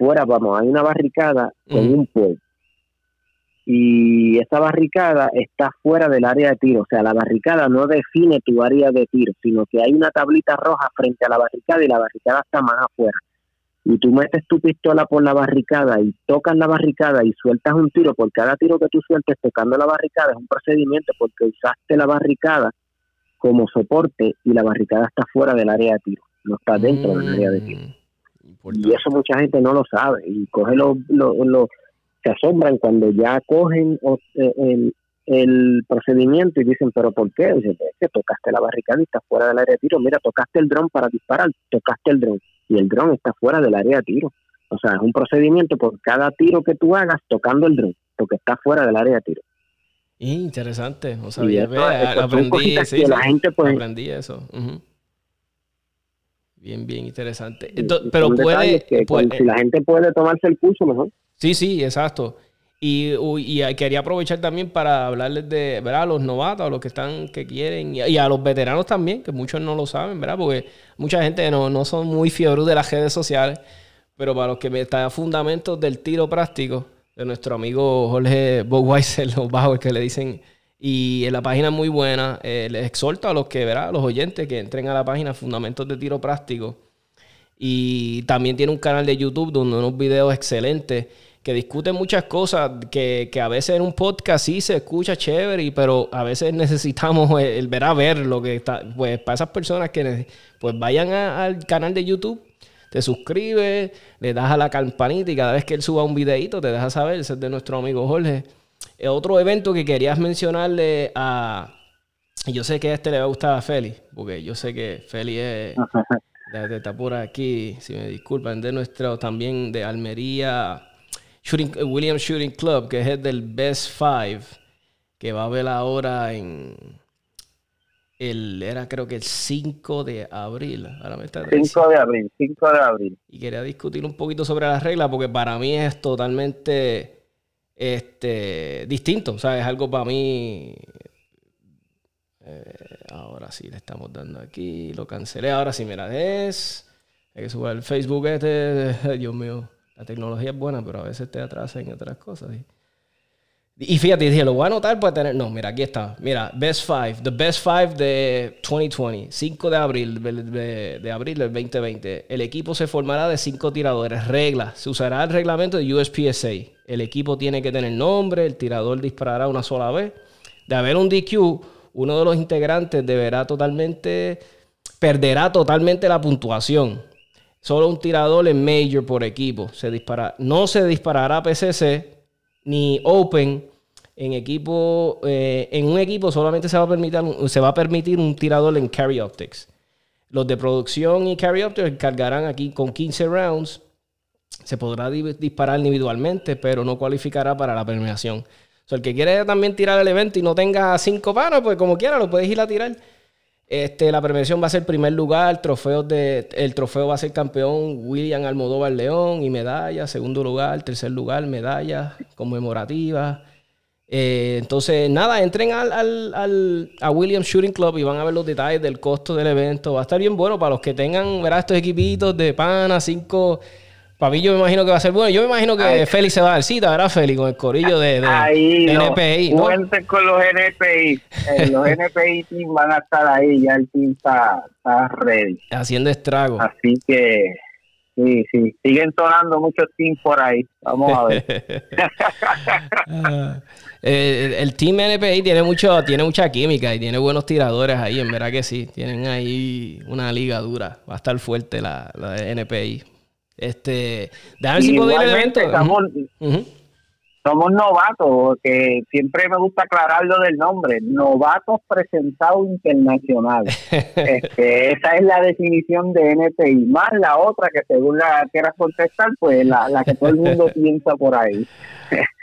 fuera, vamos, hay una barricada con un pueblo. Y esa barricada está fuera del área de tiro. O sea, la barricada no define tu área de tiro, sino que hay una tablita roja frente a la barricada y la barricada está más afuera. Y tú metes tu pistola por la barricada y tocas la barricada y sueltas un tiro. Por cada tiro que tú sueltes tocando la barricada es un procedimiento porque usaste la barricada como soporte y la barricada está fuera del área de tiro, no está dentro del área de tiro. Y eso mucha gente no lo sabe y coge lo, lo, se asombran cuando ya cogen eh, el, el procedimiento y dicen, pero ¿por qué? Dice, es que tocaste la barricada y está fuera del área de tiro. Mira, tocaste el dron para disparar, tocaste el dron y el dron está fuera del área de tiro. O sea, es un procedimiento por cada tiro que tú hagas tocando el dron, porque está fuera del área de tiro. Interesante, o sea, aprendí, la gente pues, aprendí eso. Bien, bien interesante. pero puede, Si la gente puede tomarse el curso, mejor. Sí, sí, exacto. Y, y, quería aprovechar también para hablarles de, ¿verdad? A los novatos, a los que están, que quieren, y, a los veteranos también, que muchos no lo saben, ¿verdad? Porque mucha gente no, no son muy fiebros de las redes sociales, pero para los que me están fundamentos del tiro práctico, de nuestro amigo Jorge Boweiser, los bajos que le dicen y en la página es muy buena. Eh, les exhorto a los que, verá, los oyentes que entren a la página Fundamentos de Tiro Práctico. Y también tiene un canal de YouTube donde unos videos excelentes que discuten muchas cosas que, que, a veces en un podcast sí se escucha chévere, pero a veces necesitamos el, ver a ver lo que está. Pues para esas personas que pues vayan al canal de YouTube, te suscribes, le das a la campanita y cada vez que él suba un videito te deja saber, ese es de nuestro amigo Jorge. Eh, otro evento que querías mencionarle a. Yo sé que a este le va a gustar a Feli, porque yo sé que Feli es. está por aquí, si me disculpan, de nuestro también de Almería, Shooting, eh, William Shooting Club, que es el del Best Five, que va a ver ahora en. El, era creo que el 5 de abril. Ahora me está 5 de abril, 5 de abril. Y quería discutir un poquito sobre las reglas, porque para mí es totalmente este, distinto. O sea, es algo para mí. Eh, ahora sí le estamos dando aquí. Lo cancelé. Ahora sí, mira, es. Hay que subir el Facebook este. Dios mío. La tecnología es buena, pero a veces te atrasa en otras cosas. Y, fíjate, dije, lo voy a anotar para tener. No, mira, aquí está. Mira, Best Five. The Best Five de 2020. 5 de abril de, abril del 2020. El equipo se formará de cinco tiradores. Reglas. Se usará el reglamento de USPSA el equipo tiene que tener nombre, el tirador disparará una sola vez. De haber un DQ, uno de los integrantes deberá totalmente, perderá totalmente la puntuación. solo un tirador en Major por equipo. Se dispara, no se disparará PCC ni Open en equipo, eh, en un equipo solamente se va, a permitir, se va a permitir un tirador en Carry Optics. Los de producción y Carry Optics cargarán aquí con 15 rounds. Se podrá disparar individualmente, pero no cualificará para la premiación. O el que quiere también tirar el evento y no tenga cinco panos, pues como quiera lo puedes ir a tirar. Este, la premiación va a ser primer lugar, trofeos de, el trofeo va a ser campeón William Almodóvar León y medalla, segundo lugar, tercer lugar, medalla conmemorativa. Eh, entonces, nada, entren al, al, a Williams Shooting Club y van a ver los detalles del costo del evento. Va a estar bien bueno para los que tengan, verá, estos equipitos de pana, cinco. Para mí yo me imagino que va a ser bueno. Yo me imagino que Félix se va a dar cita, ¿verdad, Félix? Con el corillo de, de ahí, NPI. ¿no? con los NPI. Eh, los NPI team van a estar ahí. Ya el team está, está ready. Haciendo estragos. Así que Sí, sí, siguen sonando muchos teams por ahí. Vamos a ver. Ah, eh, el team NPI tiene mucho, tiene mucha química y tiene buenos tiradores ahí, en verdad que sí. Tienen ahí una liga dura. Va a estar fuerte la, la de NPI. Este, déjame si puedo ir al evento somos novatos, que siempre me gusta aclarar lo del nombre, novatos presentados internacional. este, esa es la definición de NPI, más la otra que según la quieras contestar, pues la, la que todo el mundo piensa por ahí.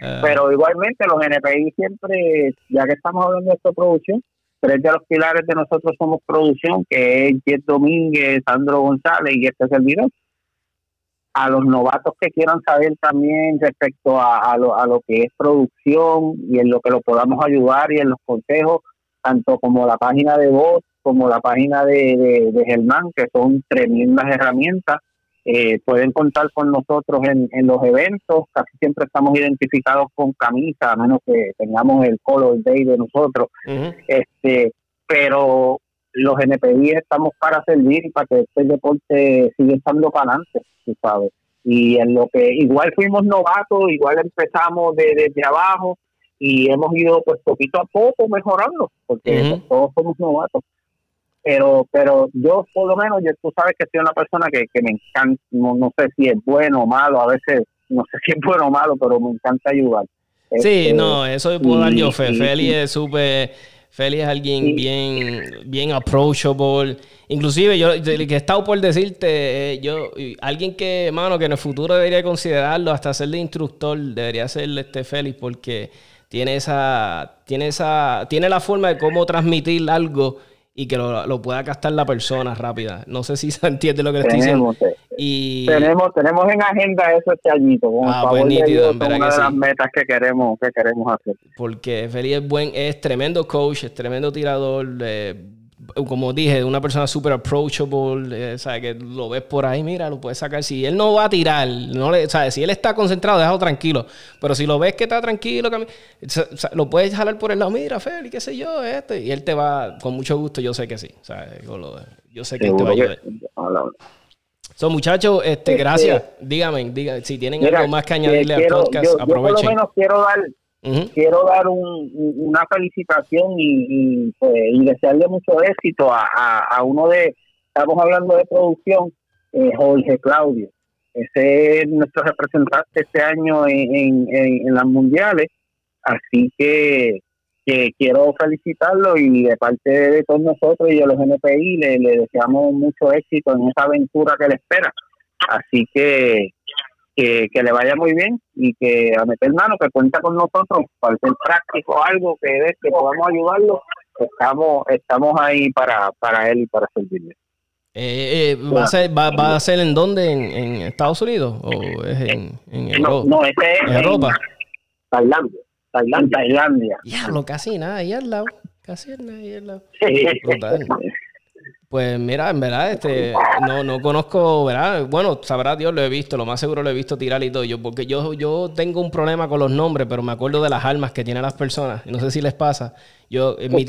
Ah. Pero igualmente los NPI siempre, ya que estamos hablando de esta producción, tres de los pilares de nosotros somos producción, que es Jet Domínguez, Sandro González y este servidor a los novatos que quieran saber también respecto a, lo, a lo que es producción y en lo que lo podamos ayudar y en los consejos, tanto como la página de voz como la página de, de, Germán, que son tremendas herramientas. Eh, pueden contar con nosotros en, en los eventos, casi siempre estamos identificados con camisa, a menos que tengamos el color day de nosotros. este Pero los NPI estamos para servir y para que este deporte siga estando para adelante, tú sabes. Y en lo que igual fuimos novatos, igual empezamos desde abajo y hemos ido pues poquito a poco mejorando, porque pues, todos somos novatos. Pero pero yo por lo menos, yo, tú sabes que soy una persona que, que me encanta, no, sé si es bueno o malo, a veces no sé si es bueno o malo, pero me encanta ayudar. Sí, este, no, eso puedo dar yo fe. Feli es súper Feli es alguien bien, bien approachable. Inclusive, yo que he estado por decirte, eh, yo, alguien que, mano, que en el futuro debería considerarlo, hasta ser de instructor, debería ser este Félix, porque tiene esa, tiene esa, tiene la forma de cómo transmitir algo y que lo, pueda captar la persona rápida. No sé si se entiende lo que le estoy diciendo. Y... Tenemos, tenemos en agenda eso este añito. ah, pues nítido, una de las metas que queremos, que queremos hacer. Porque Félix es buen, es tremendo coach, es tremendo tirador, eh, como dije, una persona súper approachable, eh, que lo ves por ahí, mira, lo puedes sacar. Si él no va a tirar, no le, si él está concentrado, déjalo tranquilo. Pero si lo ves que está tranquilo, lo puedes jalar por el lado, mira, Feli, qué sé yo, este. Y él te va, con mucho gusto, yo sé que sí. Yo, sé que él te va a ayudar. Son muchachos, este, este, gracias. Dígame, dígame, si tienen algo más que añadirle al podcast, aprovechen. Yo por lo menos quiero dar Quiero dar una felicitación y, pues, y, desearle mucho éxito a, uno de, estamos hablando de producción, eh, Jorge Claudio. Ese es nuestro representante este año en, en, las mundiales, así que, que, quiero felicitarlo y de parte de todos nosotros y de los NPI le, le deseamos mucho éxito en esa aventura que le espera. Así que que, le vaya muy bien y que a meter mano, que cuenta con nosotros para ser práctico, algo que es que podamos ayudarlo, estamos estamos ahí para, para él y para servirle. Eh, eh, ¿va, a ser, va, ¿Va a ser en dónde? ¿En, Estados Unidos? ¿O es en, en Europa? No, este es en Europa. Tailandia. Tailandia. Tailandia. Diablo, casi nada, ahí al lado. Casi nada, ahí al lado. Pues mira, en verdad, este, no, no conozco, ¿verdad? Bueno, sabrá Dios, lo he visto, lo más seguro lo he visto tirar y todo. Yo, porque yo, yo tengo un problema con los nombres, pero me acuerdo de las almas que tienen las personas. No sé si les pasa. Yo, en mi,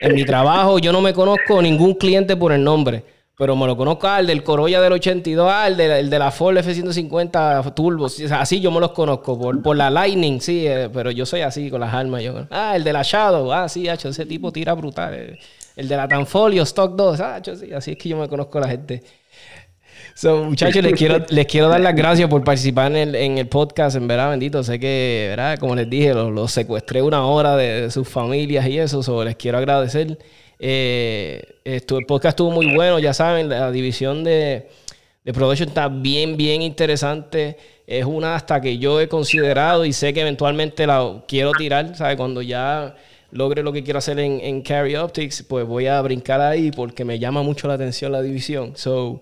en mi trabajo, yo no me conozco ningún cliente por el nombre. Pero me lo conozco al del Corolla del 82, al de, el de la Ford F-150 Turbo. así yo me los conozco. Por, por la Lightning, sí. Eh, pero yo soy así con las almas. Yo, ah, el de la Shadow. Ah, sí, hecho, ese tipo tira brutal. Eh. El de la Tanfolio, Stock 2. Ah, así es que yo me conozco a la gente. So, muchachos, les quiero, les quiero dar las gracias por participar en el, en el podcast. En verdad, bendito. Sé que, ¿verdad? Como les dije, los, secuestré una hora de, sus familias y eso. So, les quiero agradecer. Eh, el podcast estuvo muy bueno, ya saben, la división de, de production está bien, bien interesante. Es una hasta que yo he considerado y sé que eventualmente la quiero tirar, ¿sabes? Cuando ya logre lo que quiero hacer en, en Carry Optics, pues voy a brincar ahí porque me llama mucho la atención la división. So,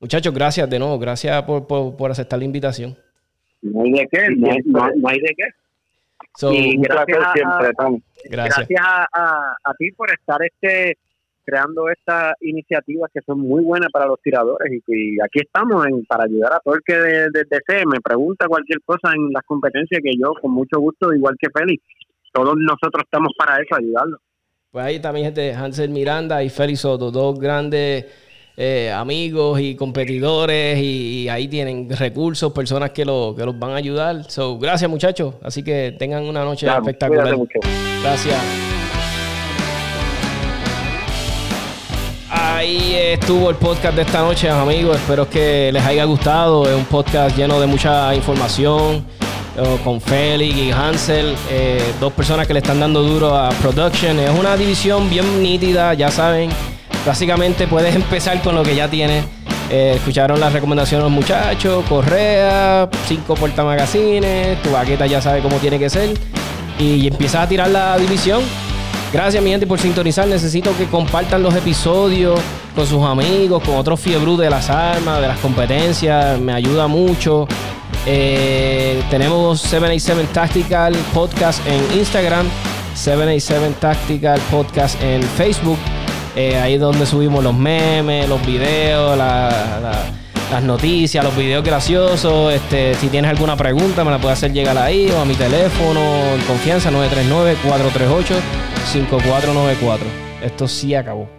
muchachos, gracias de nuevo, gracias por, por, aceptar la invitación. No hay de qué, no, hay de qué. y gracias, siempre, Gracias, gracias a, a, ti por estar este creando estas iniciativas que son muy buenas para los tiradores y, aquí estamos en, para ayudar a todo el que desee, me pregunta cualquier cosa en las competencias que yo con mucho gusto, igual que Félix, todos nosotros estamos para eso, ayudarlo. Pues ahí también gente, Hansel Miranda y Félix Soto, dos grandes eh, amigos y competidores y, ahí tienen recursos, personas que, lo, que los van a ayudar. So, gracias muchachos, así que tengan una noche espectacular. Gracias. Ahí estuvo el podcast de esta noche, amigos. Espero que les haya gustado. Es un podcast lleno de mucha información con Félix y Hansel, eh, dos personas que le están dando duro a production. Es una división bien nítida, ya saben. Básicamente puedes empezar con lo que ya tienes. Eh, escucharon las recomendaciones de los muchachos, correa, cinco portamagazines, tu baqueta ya sabe cómo tiene que ser. Y empiezas a tirar la división. Gracias mi gente por sintonizar. Necesito que compartan los episodios con sus amigos, con otros fiebrus de las armas, de las competencias. Me ayuda mucho. Eh, tenemos 787 Tactical Podcast en Instagram, 787 Tactical Podcast en Facebook. Eh, ahí es donde subimos los memes, los videos, las noticias, los videos graciosos. Este, si tienes alguna pregunta, me la puedes hacer llegar ahí o a mi teléfono en confianza 939-438-5494. Esto sí acabó.